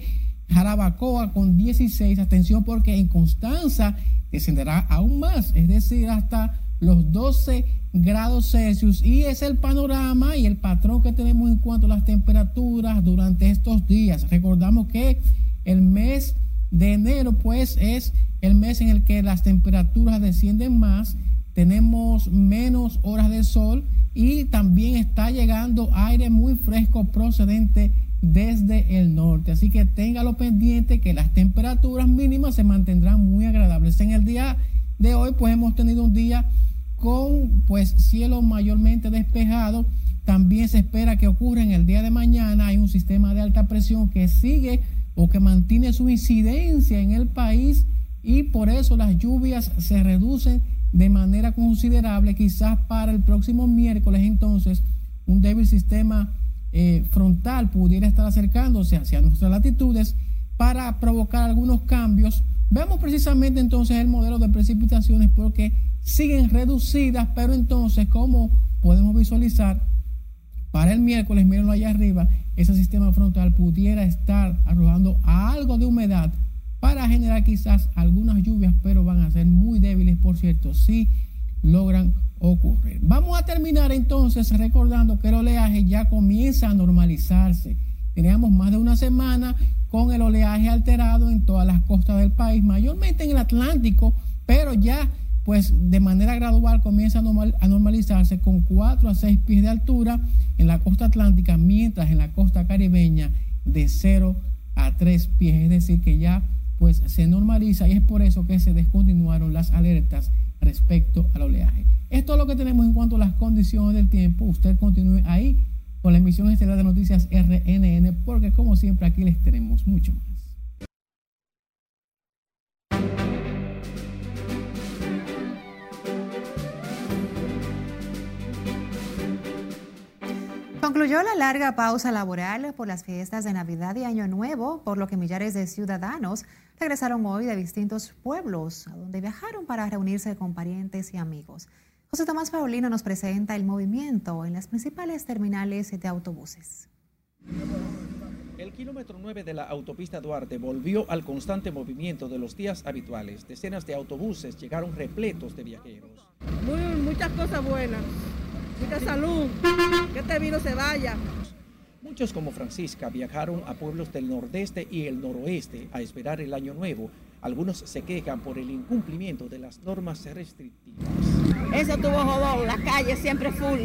Speaker 28: Jarabacoa con 16, atención porque en Constanza descenderá aún más, es decir, hasta los 12 grados Celsius y es el panorama y el patrón que tenemos en cuanto a las temperaturas durante estos días. Recordamos que el mes de enero pues es el mes en el que las temperaturas descienden más, tenemos menos horas de sol y también está llegando aire muy fresco procedente desde el norte. Así que téngalo pendiente que las temperaturas mínimas se mantendrán muy agradables. En el día de hoy pues hemos tenido un día con pues cielo mayormente despejado. También se espera que ocurra en el día de mañana. Hay un sistema de alta presión que sigue o que mantiene su incidencia en el país y por eso las lluvias se reducen de manera considerable. Quizás para el próximo miércoles entonces un débil sistema eh, frontal pudiera estar acercándose hacia nuestras latitudes para provocar algunos cambios. Vemos precisamente entonces el modelo de precipitaciones porque siguen reducidas, pero entonces como podemos visualizar para el miércoles, mírenlo allá arriba, ese sistema frontal pudiera estar arrojando algo de humedad para generar quizás algunas lluvias, pero van a ser muy débiles, por cierto, si logran ocurrir. Vamos a terminar entonces recordando que el oleaje ya comienza a normalizarse. Teníamos más de una semana con el oleaje alterado en todas las costas del país, mayormente en el Atlántico, pero ya pues de manera gradual comienza a, normalizarse con 4 a 6 pies de altura en la costa atlántica, mientras en la costa caribeña de 0 a 3 pies, es decir, que ya pues se normaliza y es por eso que se descontinuaron las alertas respecto al oleaje. Esto es lo que tenemos en cuanto a las condiciones del tiempo. Usted continúe ahí con la emisión estelar de noticias RNN porque como siempre aquí les tenemos mucho más.
Speaker 2: Concluyó la larga pausa laboral por las fiestas de Navidad y Año Nuevo, por lo que millares de ciudadanos regresaron hoy de distintos pueblos, a donde viajaron para reunirse con parientes y amigos. José Tomás Paulino nos presenta el movimiento en las principales terminales de autobuses.
Speaker 13: El kilómetro 9 de la autopista Duarte volvió al constante movimiento de los días habituales. Decenas de autobuses llegaron repletos de viajeros.
Speaker 29: Muy, muchas cosas buenas, mucha salud, que este virus se vaya.
Speaker 13: Muchos como Francisca viajaron a pueblos del nordeste y el noroeste a esperar el año nuevo. Algunos se quejan por el incumplimiento de las normas restrictivas.
Speaker 30: Eso tuvo jodón, la calle siempre full.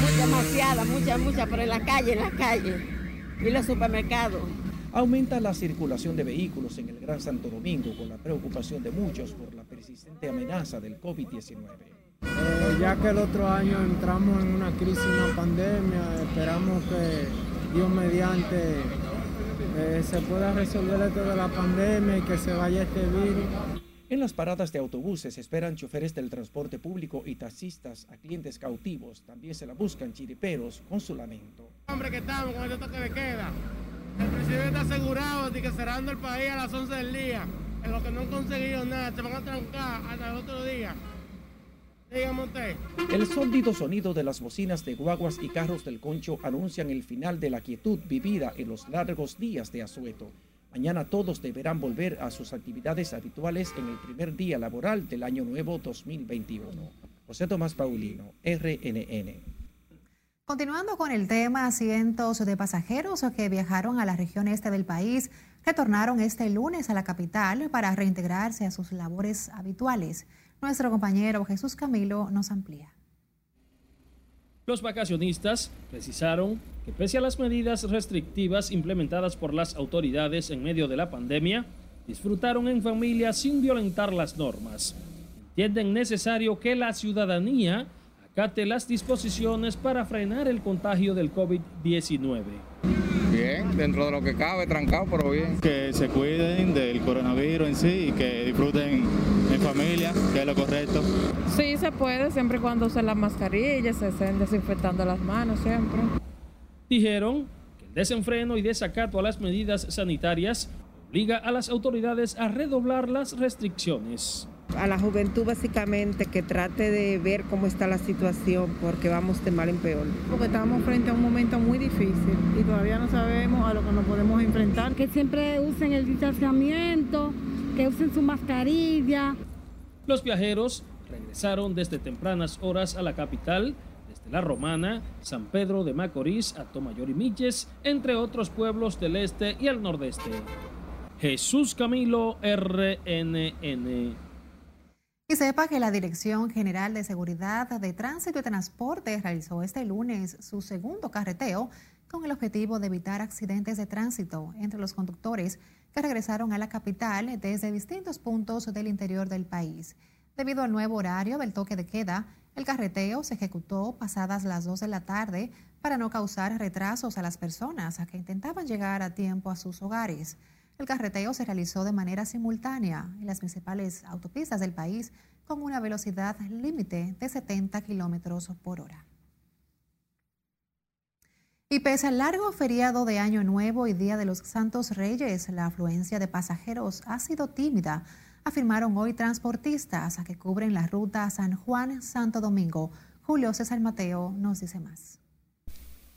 Speaker 30: Mucha, demasiada, mucha, mucha, pero en la calle, en la calle. Y los supermercados.
Speaker 13: Aumenta la circulación de vehículos en el Gran Santo Domingo con la preocupación de muchos por la persistente amenaza del COVID-19.
Speaker 31: Eh, ya que el otro año entramos en una crisis, una pandemia, esperamos que Dios mediante eh, se pueda resolver esto de la pandemia y que se vaya este virus.
Speaker 13: En las paradas de autobuses esperan choferes del transporte público y taxistas a clientes cautivos. También se la buscan chiriperos con su lamento.
Speaker 32: Hombre, que estamos con este toque de queda. El presidente está asegurado de que cerrando el país a las 11 del día. En lo que no han conseguido nada, se van a trancar hasta el otro día.
Speaker 13: El sólido sonido de las bocinas de guaguas y carros del concho anuncian el final de la quietud vivida en los largos días de asueto. Mañana todos deberán volver a sus actividades habituales en el primer día laboral del año nuevo 2021. José Tomás Paulino, RNN.
Speaker 2: Continuando con el tema, cientos de pasajeros que viajaron a la región este del país retornaron este lunes a la capital para reintegrarse a sus labores habituales. Nuestro compañero Jesús Camilo nos amplía.
Speaker 33: Los vacacionistas precisaron que pese a las medidas restrictivas implementadas por las autoridades en medio de la pandemia, disfrutaron en familia sin violentar las normas. Entienden necesario que la ciudadanía acate las disposiciones para frenar el contagio del COVID-19.
Speaker 34: Bien, dentro de lo que cabe, trancado, pero bien.
Speaker 35: Que se cuiden del coronavirus en sí y que disfruten en familia, que es lo correcto.
Speaker 36: Sí, se puede, siempre y cuando usen las mascarillas, se estén desinfectando las manos siempre.
Speaker 33: Dijeron que el desenfreno y desacato a las medidas sanitarias obliga a las autoridades a redoblar las restricciones
Speaker 37: a la juventud básicamente que trate de ver cómo está la situación porque vamos de mal en peor.
Speaker 38: Porque estamos frente a un momento muy difícil y todavía no sabemos a lo que nos podemos enfrentar.
Speaker 39: Que siempre usen el distanciamiento, que usen su mascarilla.
Speaker 33: Los viajeros regresaron desde tempranas horas a la capital, desde La Romana, San Pedro de Macorís, Atomayor y Milles, entre otros pueblos del este y el nordeste. Jesús Camilo RNN.
Speaker 2: Y sepa que la Dirección General de Seguridad de Tránsito y Transporte realizó este lunes su segundo carreteo con el objetivo de evitar accidentes de tránsito entre los conductores que regresaron a la capital desde distintos puntos del interior del país. Debido al nuevo horario del toque de queda, el carreteo se ejecutó pasadas las 2 de la tarde para no causar retrasos a las personas que intentaban llegar a tiempo a sus hogares. El carreteo se realizó de manera simultánea en las principales autopistas del país con una velocidad límite de 70 kilómetros por hora. Y pese al largo feriado de Año Nuevo y Día de los Santos Reyes, la afluencia de pasajeros ha sido tímida, afirmaron hoy transportistas que cubren la ruta San Juan-Santo Domingo. Julio César Mateo nos dice más.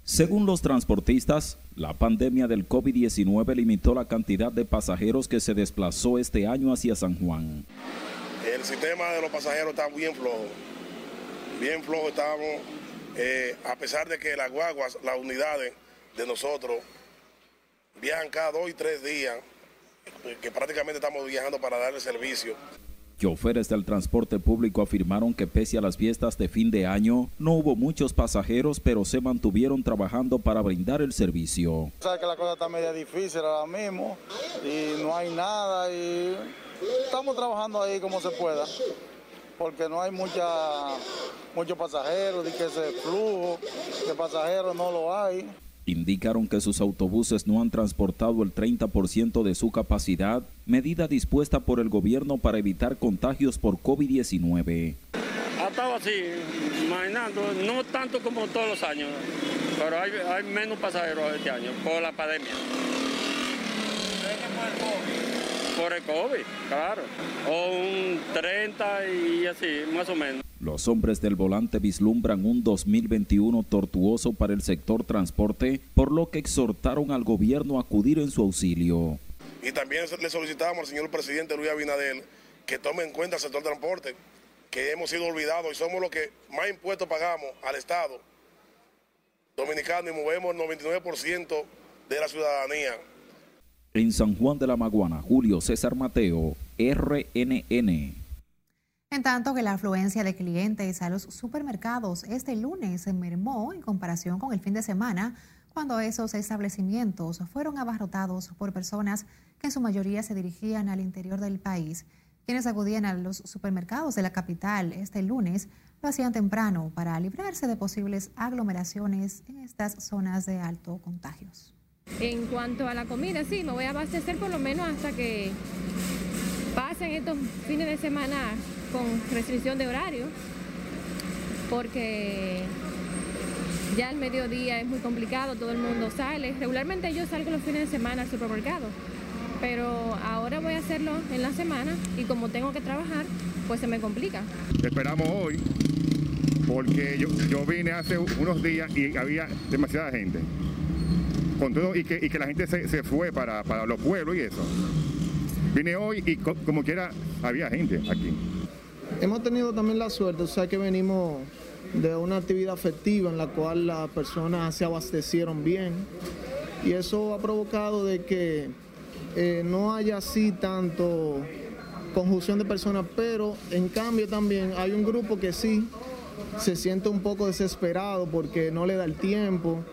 Speaker 40: Según los transportistas, la pandemia del COVID-19 limitó la cantidad de pasajeros que se desplazó este año hacia San Juan.
Speaker 41: El sistema de los pasajeros está bien flojo, bien flojo estábamos, eh, a pesar de que las guaguas, las unidades de nosotros viajan cada dos y tres días, que prácticamente estamos viajando para darle servicio.
Speaker 40: Choferes del transporte público afirmaron que pese a las fiestas de fin de año, no hubo muchos pasajeros, pero se mantuvieron trabajando para brindar el servicio.
Speaker 42: Sabes que la cosa está media difícil ahora mismo y no hay nada y estamos trabajando ahí como se pueda, porque no hay mucha, muchos pasajeros, y que ese flujo de pasajeros no lo hay.
Speaker 40: Indicaron que sus autobuses no han transportado el 30% de su capacidad, medida dispuesta por el gobierno para evitar contagios por COVID-19.
Speaker 43: Ha estado así, imaginando, no tanto como todos los años, pero hay, hay menos pasajeros este año por la pandemia. Por el COVID, claro. O un 30 y así, más o menos.
Speaker 40: Los hombres del volante vislumbran un 2021 tortuoso para el sector transporte, por lo que exhortaron al gobierno a acudir en su auxilio.
Speaker 41: Y también le solicitamos al señor presidente Luis Abinadel que tome en cuenta el sector transporte, que hemos sido olvidados y somos los que más impuestos pagamos al Estado dominicano y movemos el 99% de la ciudadanía.
Speaker 40: En San Juan de la Maguana, Julio César Mateo, RNN.
Speaker 2: En tanto que la afluencia de clientes a los supermercados este lunes se mermó en comparación con el fin de semana, cuando esos establecimientos fueron abarrotados por personas que en su mayoría se dirigían al interior del país. Quienes acudían a los supermercados de la capital este lunes lo hacían temprano para librarse de posibles aglomeraciones en estas zonas de alto contagios.
Speaker 44: En cuanto a la comida, sí, me voy a abastecer por lo menos hasta que pasen estos fines de semana con restricción de horario, porque ya el mediodía es muy complicado, todo el mundo sale. Regularmente yo salgo los fines de semana al supermercado, pero ahora voy a hacerlo en la semana y como tengo que trabajar, pues se me complica.
Speaker 45: Esperamos hoy porque yo, yo vine hace unos días y había demasiada gente. Con todo, y, que, la gente se, fue para, los pueblos y eso. Vine hoy y co como quiera había gente aquí.
Speaker 31: Hemos tenido también la suerte, o sea que venimos de una actividad festiva en la cual las personas se abastecieron bien y eso ha provocado de que eh, no haya así tanto conjunción de personas, pero en cambio también hay un grupo que sí se siente un poco desesperado porque no le da el tiempo.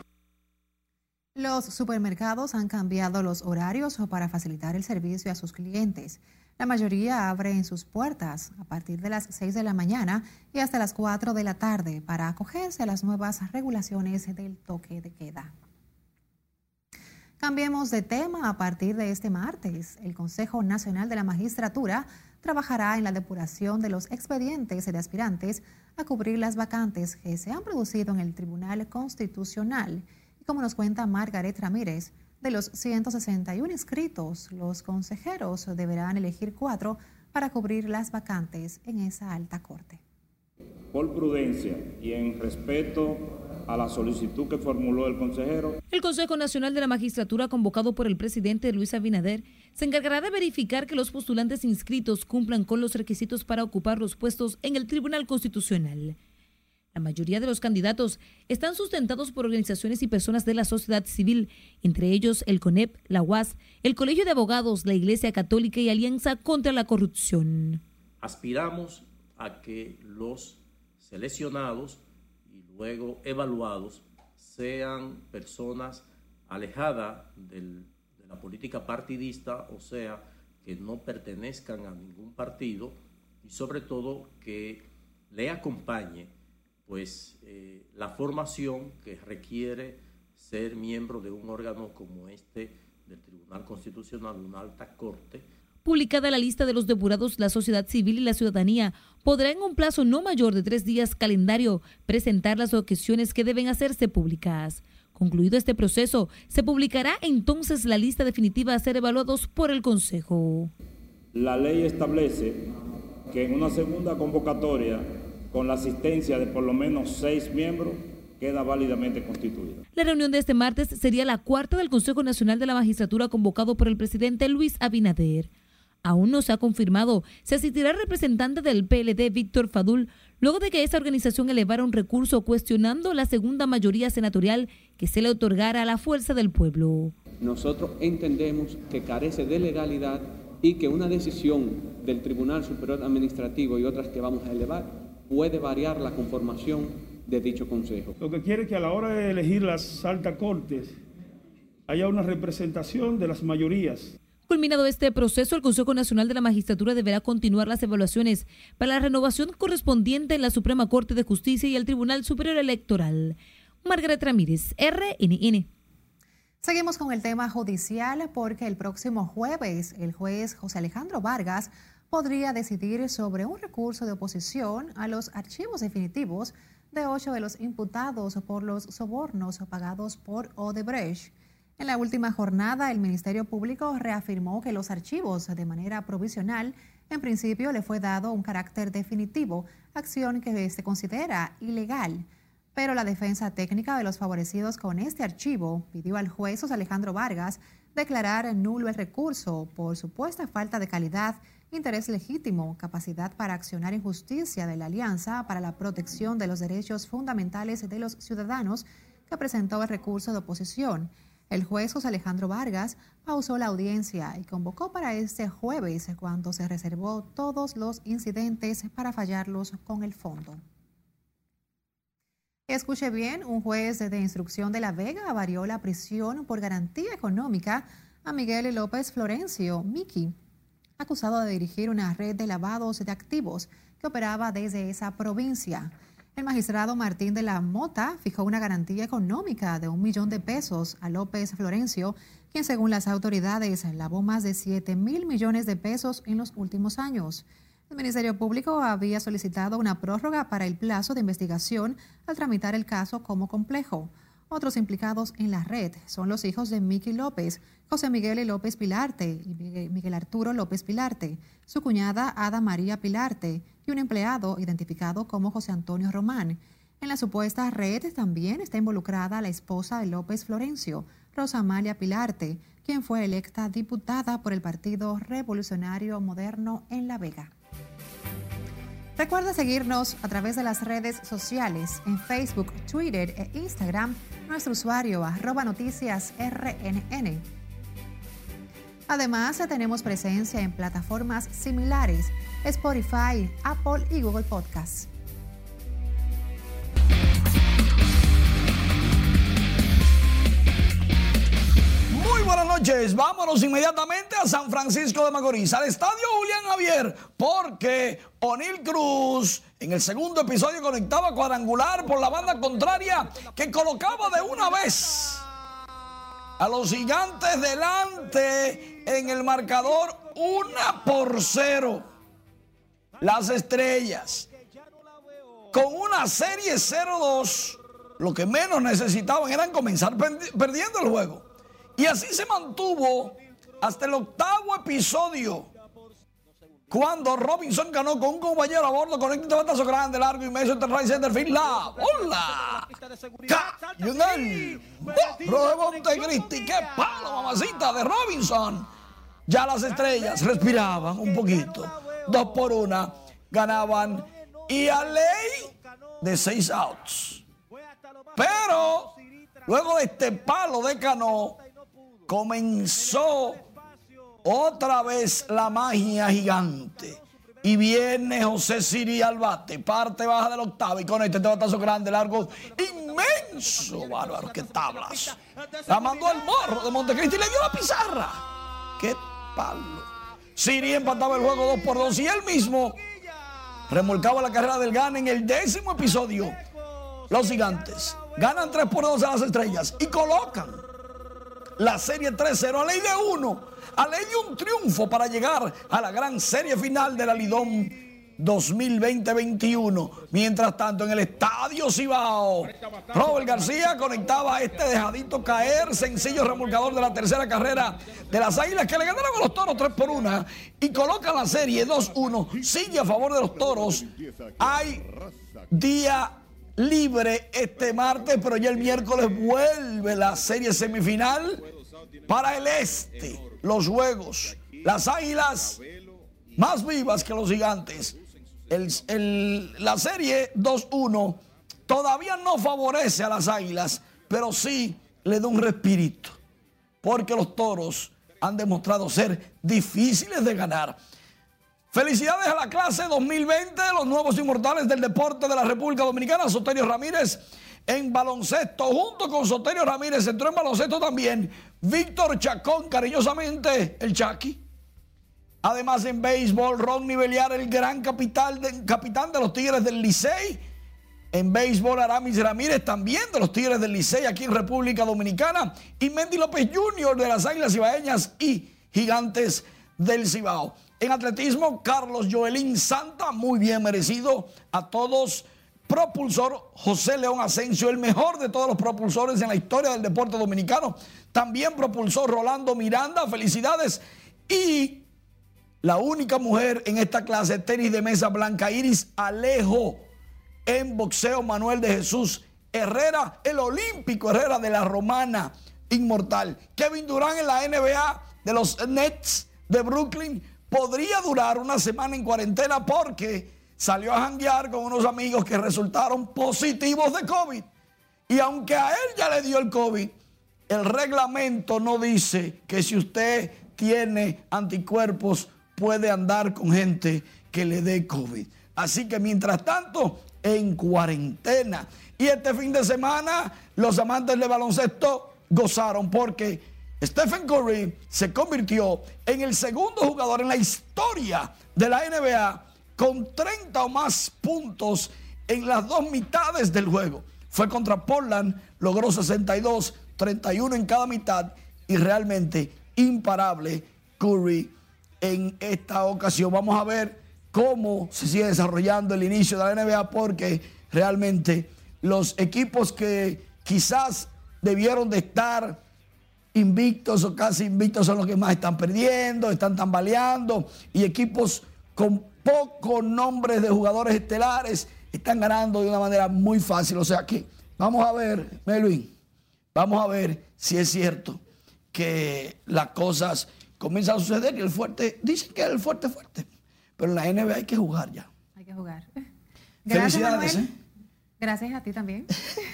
Speaker 2: Los supermercados han cambiado los horarios para facilitar el servicio a sus clientes. La mayoría abren sus puertas a partir de las 6 de la mañana y hasta las 4 de la tarde para acogerse a las nuevas regulaciones del toque de queda. Cambiemos de tema a partir de este martes. El Consejo Nacional de la Magistratura trabajará en la depuración de los expedientes de aspirantes a cubrir las vacantes que se han producido en el Tribunal Constitucional. Como nos cuenta Margaret Ramírez, de los 161 inscritos, los consejeros deberán elegir cuatro para cubrir las vacantes en esa alta corte.
Speaker 46: Por prudencia y en respeto a la solicitud que formuló el consejero.
Speaker 47: El Consejo Nacional de la Magistratura, convocado por el presidente Luis Abinader, se encargará de verificar que los postulantes inscritos cumplan con los requisitos para ocupar los puestos en el Tribunal Constitucional. La mayoría de los candidatos están sustentados por organizaciones y personas de la sociedad civil, entre ellos el CONEP, la UAS, el Colegio de Abogados, la Iglesia Católica y Alianza contra la Corrupción.
Speaker 48: Aspiramos a que los seleccionados y luego evaluados sean personas alejadas de la política partidista, o sea, que no pertenezcan a ningún partido y sobre todo que le acompañe pues eh, la formación que requiere ser miembro de un órgano como este del Tribunal Constitucional, una alta corte,
Speaker 47: Publicada la lista de los depurados, la sociedad civil y la ciudadanía podrá en un plazo no mayor de tres días calendario presentar las objeciones que deben hacerse públicas. Concluido este proceso, se publicará entonces la lista definitiva a ser evaluados por el Consejo.
Speaker 46: La ley establece que en una segunda convocatoria, con la asistencia de por lo menos seis miembros, queda válidamente constituida.
Speaker 47: La reunión de este martes sería la cuarta del Consejo Nacional de la Magistratura convocado por el presidente Luis Abinader. Aún no se ha confirmado si asistirá el representante del PLD, Víctor Fadul, luego de que esa organización elevara un recurso cuestionando la segunda mayoría senatorial que se le otorgara a la fuerza del pueblo.
Speaker 49: Nosotros entendemos que carece de legalidad y que una decisión del Tribunal Superior Administrativo y otras que vamos a elevar puede variar la conformación de dicho Consejo.
Speaker 50: Lo que quiere es que a la hora de elegir las altas cortes haya una representación de las mayorías
Speaker 47: Culminado este proceso, el Consejo Nacional de la Magistratura deberá continuar las evaluaciones para la renovación correspondiente en la Suprema Corte de Justicia y el Tribunal Superior Electoral. Margaret Ramírez, RNN.
Speaker 2: Seguimos con el tema judicial porque el próximo jueves el juez José Alejandro Vargas podría decidir sobre un recurso de oposición a los archivos definitivos de ocho de los imputados por los sobornos pagados por Odebrecht. En la última jornada, el Ministerio Público reafirmó que los archivos, de manera provisional, en principio le fue dado un carácter definitivo, acción que se considera ilegal. Pero la defensa técnica de los favorecidos con este archivo pidió al juez Alejandro Vargas declarar nulo el recurso por supuesta falta de calidad, interés legítimo, capacidad para accionar en justicia de la Alianza para la Protección de los Derechos Fundamentales de los Ciudadanos que presentó el recurso de oposición el juez José Alejandro Vargas pausó la audiencia y convocó para este jueves cuando se reservó todos los incidentes para fallarlos con el fondo. Escuche bien, un juez de instrucción de La Vega varió la prisión por garantía económica a Miguel López Florencio, Miki, acusado de dirigir una red de lavados de activos que operaba desde esa provincia. El magistrado Martín de la Mota fijó una garantía económica de un millón de pesos a López Florencio, quien según las autoridades lavó más de 7 mil millones de pesos en los últimos años. El Ministerio Público había solicitado una prórroga para el plazo de investigación al tramitar el caso como complejo. Otros implicados en la red son los hijos de Miki López, José Miguel López Pilarte y Miguel Arturo López Pilarte, su cuñada Ada María Pilarte y un empleado identificado como José Antonio Román. En la supuesta red también está involucrada la esposa de López Florencio, Rosa Amalia Pilarte, quien fue electa diputada por el Partido Revolucionario Moderno en La Vega. Recuerda seguirnos a través de las redes sociales en Facebook, Twitter e Instagram, nuestro usuario arroba noticias RNN. Además, tenemos presencia en plataformas similares, Spotify, Apple y Google Podcasts.
Speaker 51: Buenas noches, vámonos inmediatamente a San Francisco de Macorís, al Estadio Julián Javier, porque O'Neill Cruz en el segundo episodio conectaba cuadrangular por la banda contraria que colocaba de una vez a los gigantes delante en el marcador una por cero. Las estrellas con una serie 0-2, lo que menos necesitaban eran comenzar perdiendo el juego. Y así se mantuvo hasta el octavo episodio. Cuando Robinson ganó con un compañero a bordo con un batazo grande, largo y medio right center field. La bola. Cayunel. de Montecristi. Qué palo, mamacita de Robinson. Ya las estrellas respiraban un poquito. Dos por una. Ganaban. Y a ley de seis outs. Pero luego de este palo de Cano, comenzó otra vez la magia gigante. Y viene José Siri al bate, parte baja del octavo y con este batazo grande, largo, inmenso, bárbaro, qué tablas. La mandó al morro de Montecristi y le dio la pizarra. Qué palo. Siri empataba el juego 2 por 2 y él mismo remolcaba la carrera del GAN en el décimo episodio. Los gigantes ganan 3 por 2 a las estrellas y colocan la serie 3-0 a ley de uno, a ley de un triunfo para llegar a la gran serie final de la Lidón 2020-21. Mientras tanto, en el Estadio Cibao, Robert García conectaba a este dejadito caer, sencillo remolcador de la tercera carrera de las Águilas que le ganaron a los Toros 3 por 1 y coloca la serie 2-1. Sigue a favor de los Toros. Hay día libre este martes, pero ya el miércoles vuelve la serie semifinal para el este. Los juegos, las Águilas más vivas que los gigantes la serie 2-1 todavía no favorece a las águilas, pero sí le da un respirito, porque los toros han demostrado ser difíciles de ganar. Felicidades a la clase 2020, los nuevos inmortales del deporte de la República Dominicana, Soterio Ramírez en baloncesto, junto con Soterio Ramírez, entró en baloncesto también Víctor Chacón, cariñosamente el Chaki. Además, en béisbol, Ronnie Beliar, el gran capitán de los Tigres del Licey. En béisbol, Aramis Ramírez, también de los Tigres del Licey, aquí en República Dominicana. Y Mendy López Jr. de las Águilas Cibaeñas y Gigantes del Cibao. En atletismo, Carlos Joelín Santa, muy bien merecido a todos. Propulsor José León Asensio, el mejor de todos los propulsores en la historia del deporte dominicano. También propulsor Rolando Miranda, felicidades. Y la única mujer en esta clase tenis de mesa Blanca Iris Alejo. En boxeo Manuel de Jesús Herrera, el olímpico Herrera de la Romana Inmortal. Kevin Durán en la NBA de los Nets de Brooklyn podría durar una semana en cuarentena porque salió a janguear con unos amigos que resultaron positivos de COVID. Y aunque a él ya le dio el COVID, el reglamento no dice que si usted tiene anticuerpos puede andar con gente que le dé COVID. Así que mientras tanto, en cuarentena. Y este fin de semana, los amantes de baloncesto gozaron porque Stephen Curry se convirtió en el segundo jugador en la historia de la NBA con 30 o más puntos en las dos mitades del juego. Fue contra Portland, logró 62, 31 en cada mitad y realmente imparable Curry en esta ocasión. Vamos a ver cómo se sigue desarrollando el inicio de la NBA porque realmente los equipos que quizás debieron de estar invictos o casi invictos son los que más están perdiendo, están tambaleando y equipos con pocos nombres de jugadores estelares están ganando de una manera muy fácil. O sea que vamos a ver, Melvin, vamos a ver si es cierto que las cosas comienza a suceder y el fuerte, dicen que el fuerte fuerte, pero en la NBA hay que jugar ya.
Speaker 2: Hay que jugar.
Speaker 51: Gracias, Felicidades. ¿eh?
Speaker 2: Gracias a ti también.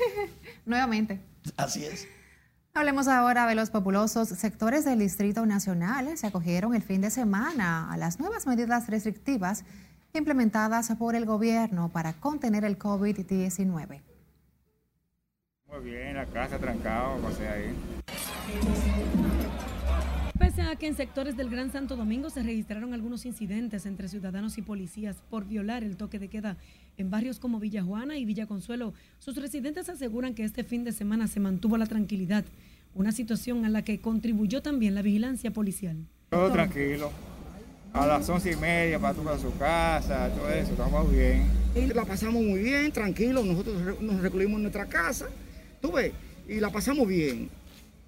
Speaker 2: Nuevamente.
Speaker 51: Así es.
Speaker 2: Hablemos ahora de los populosos sectores del Distrito Nacional. Se acogieron el fin de semana a las nuevas medidas restrictivas implementadas por el gobierno para contener el COVID-19.
Speaker 10: Muy bien, la casa trancado, pasé ahí.
Speaker 4: Pese a que en sectores del Gran Santo Domingo se registraron algunos incidentes entre ciudadanos y policías por violar el toque de queda en barrios como Villa Juana y Villa Consuelo, sus residentes aseguran que este fin de semana se mantuvo la tranquilidad, una situación a la que contribuyó también la vigilancia policial.
Speaker 10: Todo tranquilo. A las once y media para a su casa, todo eso, estamos bien.
Speaker 52: La pasamos muy bien, tranquilo, nosotros nos recluimos en nuestra casa, tú ves, y la pasamos bien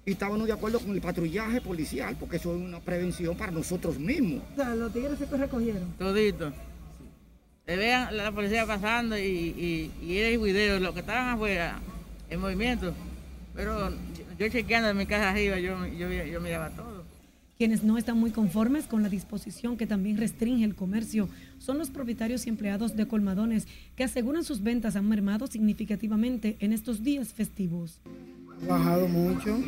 Speaker 52: y estábamos de acuerdo con el patrullaje policial, porque eso es una prevención para nosotros mismos.
Speaker 4: O sea, los tigres se recogieron.
Speaker 53: Todito. Se vean la policía pasando y, y, y el video, los que estaban afuera en movimiento. Pero yo chequeando en mi casa arriba, yo, yo, yo miraba todo.
Speaker 4: Quienes no están muy conformes con la disposición que también restringe el comercio son los propietarios y empleados de colmadones que aseguran sus ventas han mermado significativamente en estos días festivos.
Speaker 54: Ha bajado mucho,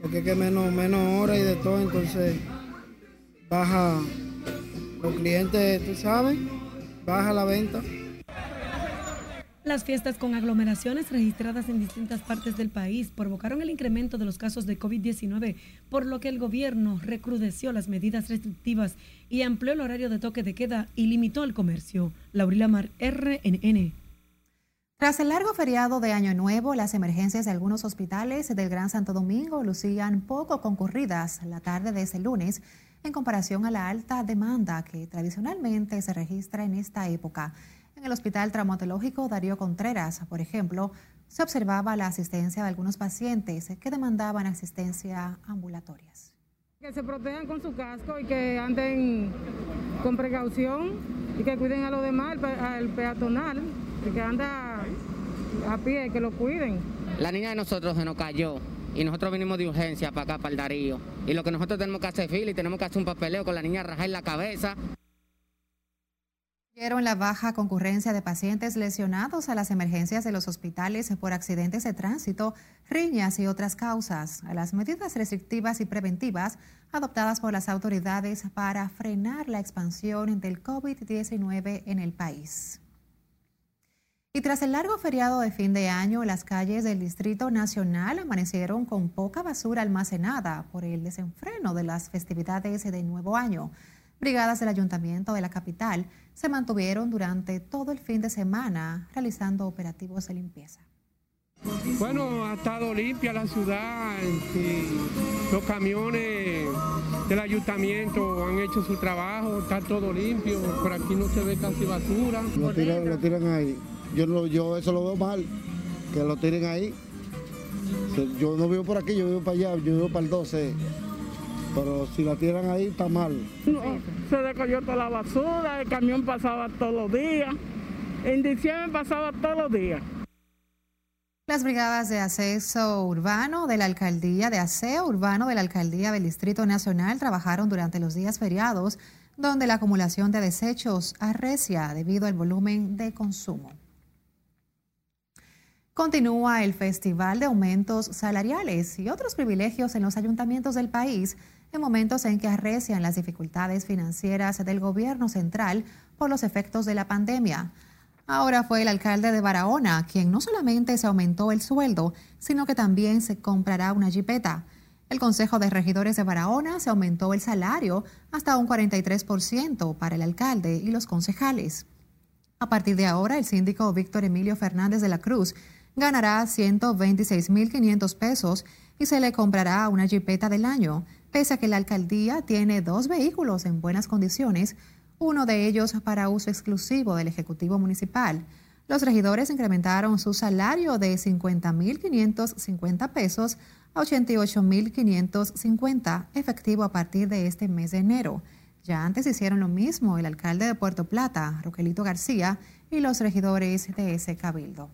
Speaker 54: porque es que menos, menos horas y de todo, entonces baja los clientes, tú sabes, baja la venta.
Speaker 4: Las fiestas con aglomeraciones registradas en distintas partes del país provocaron el incremento de los casos de COVID-19, por lo que el gobierno recrudeció las medidas restrictivas y amplió el horario de toque de queda y limitó el comercio. Laurila Mar, RNN.
Speaker 2: Tras el largo feriado de Año Nuevo, las emergencias de algunos hospitales del Gran Santo Domingo lucían poco concurridas la tarde de ese lunes en comparación a la alta demanda que tradicionalmente se registra en esta época. En el Hospital Traumatológico Darío Contreras, por ejemplo, se observaba la asistencia de algunos pacientes que demandaban asistencia ambulatorias.
Speaker 39: Que se protejan con su casco y que anden con precaución y que cuiden a los demás, al peatonal, y que anda a pie, que lo cuiden.
Speaker 55: La niña de nosotros se nos cayó y nosotros vinimos de urgencia para acá, para el Darío. Y lo que nosotros tenemos que hacer fila y tenemos que hacer un papeleo con la niña rajada en la cabeza.
Speaker 2: La baja concurrencia de pacientes lesionados a las emergencias de los hospitales por accidentes de tránsito, riñas y otras causas, a las medidas restrictivas y preventivas adoptadas por las autoridades para frenar la expansión del COVID-19 en el país. Y tras el largo feriado de fin de año, las calles del Distrito Nacional amanecieron con poca basura almacenada por el desenfreno de las festividades de Nuevo Año. Brigadas del Ayuntamiento de la capital se mantuvieron durante todo el fin de semana realizando operativos de limpieza.
Speaker 56: Bueno, ha estado limpia la ciudad, los camiones del ayuntamiento han hecho su trabajo, está todo limpio, por aquí no se ve casi basura.
Speaker 57: Lo tiran, lo tiran ahí. Yo, yo eso lo veo mal, que lo tiren ahí. Yo no vivo por aquí, yo vivo para allá, yo vivo para el 12. Pero si la tiran ahí está mal.
Speaker 39: se decolló toda la basura, el camión pasaba todos los días. En diciembre pasaba todos los días.
Speaker 2: Las brigadas de acceso urbano de la alcaldía, de aseo urbano de la alcaldía del Distrito Nacional trabajaron durante los días feriados, donde la acumulación de desechos arrecia debido al volumen de consumo. Continúa el Festival de Aumentos Salariales y otros privilegios en los ayuntamientos del país en momentos en que arrecian las dificultades financieras del gobierno central por los efectos de la pandemia. Ahora fue el alcalde de Barahona quien no solamente se aumentó el sueldo, sino que también se comprará una jipeta. El Consejo de Regidores de Barahona se aumentó el salario hasta un 43% para el alcalde y los concejales. A partir de ahora, el síndico Víctor Emilio Fernández de la Cruz ganará 126.500 pesos y se le comprará una jipeta del año, pese a que la alcaldía tiene dos vehículos en buenas condiciones, uno de ellos para uso exclusivo del Ejecutivo Municipal. Los regidores incrementaron su salario de 50.550 pesos a 88.550, efectivo a partir de este mes de enero. Ya antes hicieron lo mismo el alcalde de Puerto Plata, Roquelito García, y los regidores de ese cabildo.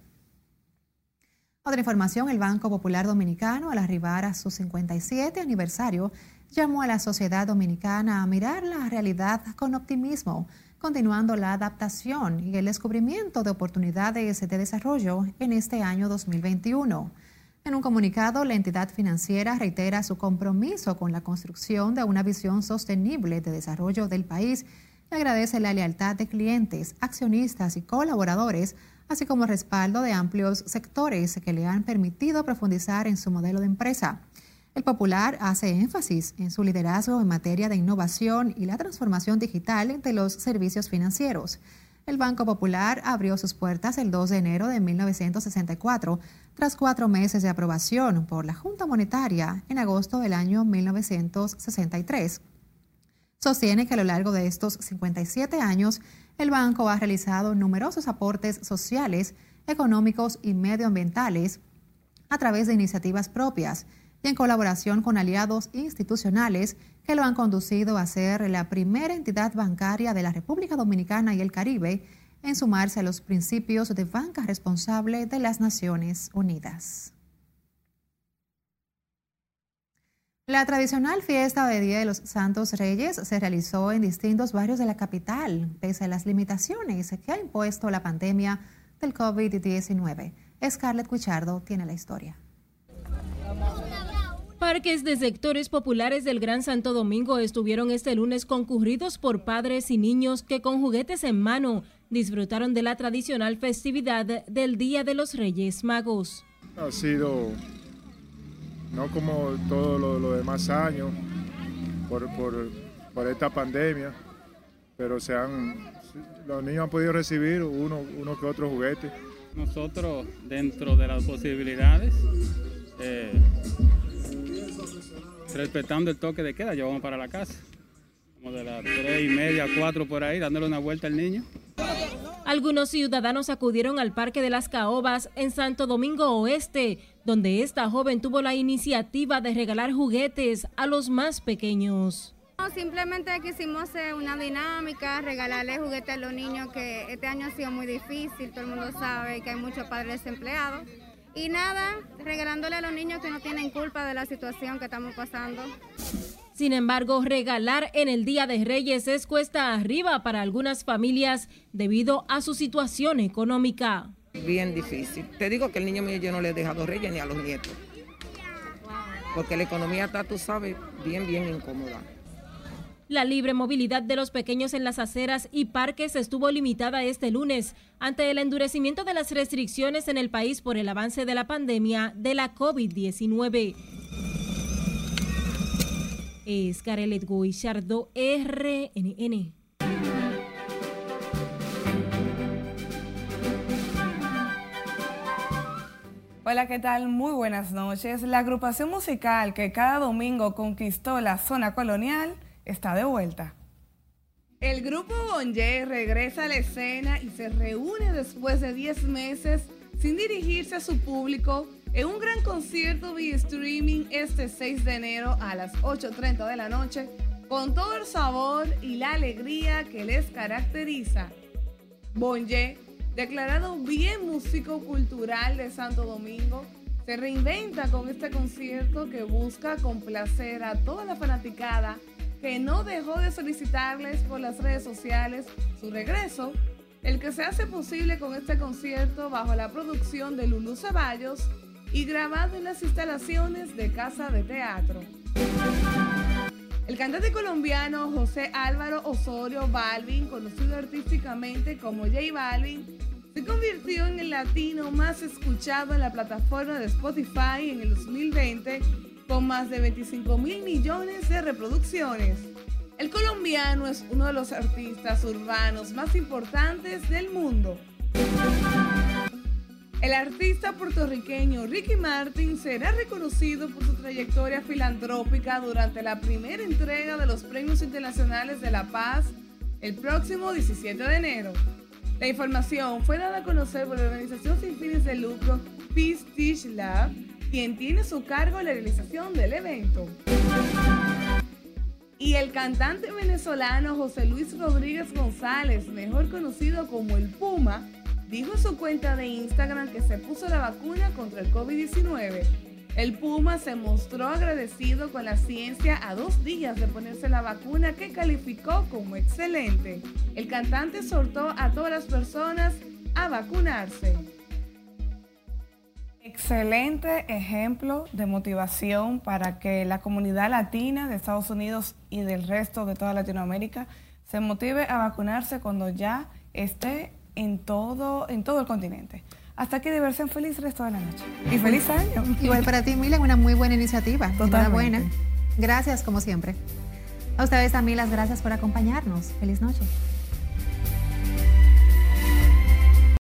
Speaker 2: Otra información, el Banco Popular Dominicano, al arribar a su 57 aniversario, llamó a la sociedad dominicana a mirar la realidad con optimismo, continuando la adaptación y el descubrimiento de oportunidades de desarrollo en este año 2021. En un comunicado, la entidad financiera reitera su compromiso con la construcción de una visión sostenible de desarrollo del país y agradece la lealtad de clientes, accionistas y colaboradores así como respaldo de amplios sectores que le han permitido profundizar en su modelo de empresa. El Popular hace énfasis en su liderazgo en materia de innovación y la transformación digital de los servicios financieros. El Banco Popular abrió sus puertas el 2 de enero de 1964, tras cuatro meses de aprobación por la Junta Monetaria en agosto del año 1963. Sostiene que a lo largo de estos 57 años, el banco ha realizado numerosos aportes sociales, económicos y medioambientales a través de iniciativas propias y en colaboración con aliados institucionales que lo han conducido a ser la primera entidad bancaria de la República Dominicana y el Caribe en sumarse a los principios de banca responsable de las Naciones Unidas. La tradicional fiesta de Día de los Santos Reyes se realizó en distintos barrios de la capital, pese a las limitaciones que ha impuesto la pandemia del COVID-19. Scarlett Cuchardo tiene la historia.
Speaker 58: Parques de sectores populares del Gran Santo Domingo estuvieron este lunes concurridos por padres y niños que con juguetes en mano disfrutaron de la tradicional festividad del Día de los Reyes Magos.
Speaker 59: Ha sido no como todos los demás años por, por, esta pandemia, pero se han, los niños han podido recibir uno, uno que otro juguete.
Speaker 60: nosotros dentro de las posibilidades, eh, respetando el toque de queda, llevamos para la casa, como de las tres y media, cuatro por ahí, dándole una vuelta al niño.
Speaker 18: Algunos ciudadanos acudieron al Parque de las Caobas en Santo Domingo Oeste, donde esta joven tuvo la iniciativa de regalar juguetes a los más pequeños.
Speaker 61: Simplemente quisimos hacer una dinámica, regalarle juguetes a los niños, que este año ha sido muy difícil, todo el mundo sabe que hay muchos padres desempleados. Y nada, regalándole a los niños que no tienen culpa de la situación que estamos pasando.
Speaker 18: Sin embargo, regalar en el Día de Reyes es cuesta arriba para algunas familias debido a su situación económica.
Speaker 62: Bien difícil. Te digo que el niño mío yo no le he dejado reyes ni a los nietos. Porque la economía está, tú sabes, bien, bien incómoda.
Speaker 18: La libre movilidad de los pequeños en las aceras y parques estuvo limitada este lunes ante el endurecimiento de las restricciones en el país por el avance de la pandemia de la COVID-19. Es Carelet Guichardo, RNN.
Speaker 63: Hola, ¿qué tal? Muy buenas noches. La agrupación musical que cada domingo conquistó la zona colonial está de vuelta.
Speaker 64: El grupo Bonje regresa a la escena y se reúne después de 10 meses sin dirigirse a su público en un gran concierto vía streaming este 6 de enero a las 8.30 de la noche con todo el sabor y la alegría que les caracteriza. Bonje, declarado bien músico cultural de Santo Domingo, se reinventa con este concierto que busca complacer a toda la fanaticada que no dejó de solicitarles por las redes sociales su regreso, el que se hace posible con este concierto bajo la producción de Lulu Ceballos y grabado en las instalaciones de Casa de Teatro. El cantante colombiano José Álvaro Osorio Balvin, conocido artísticamente como J Balvin, se convirtió en el latino más escuchado en la plataforma de Spotify en el 2020 con más de 25 mil millones de reproducciones. El colombiano es uno de los artistas urbanos más importantes del mundo. El artista puertorriqueño Ricky Martin será reconocido por su trayectoria filantrópica durante la primera entrega de los Premios Internacionales de la Paz el próximo 17 de enero. La información fue dada a conocer por la organización sin fines de lucro Peace Teach Lab quien tiene su cargo la realización del evento. Y el cantante venezolano José Luis Rodríguez González, mejor conocido como el Puma, dijo en su cuenta de Instagram que se puso la vacuna contra el COVID-19. El Puma se mostró agradecido con la ciencia a dos días de ponerse la vacuna que calificó como excelente. El cantante soltó a todas las personas a vacunarse.
Speaker 63: Excelente ejemplo de motivación para que la comunidad latina de Estados Unidos y del resto de toda Latinoamérica se motive a vacunarse cuando ya esté en todo, en todo el continente hasta que deber feliz el resto de la noche. Y feliz año.
Speaker 2: Igual para ti, Mila, una muy buena iniciativa. Enhorabuena. Gracias, como siempre. A ustedes también las gracias por acompañarnos. Feliz noche.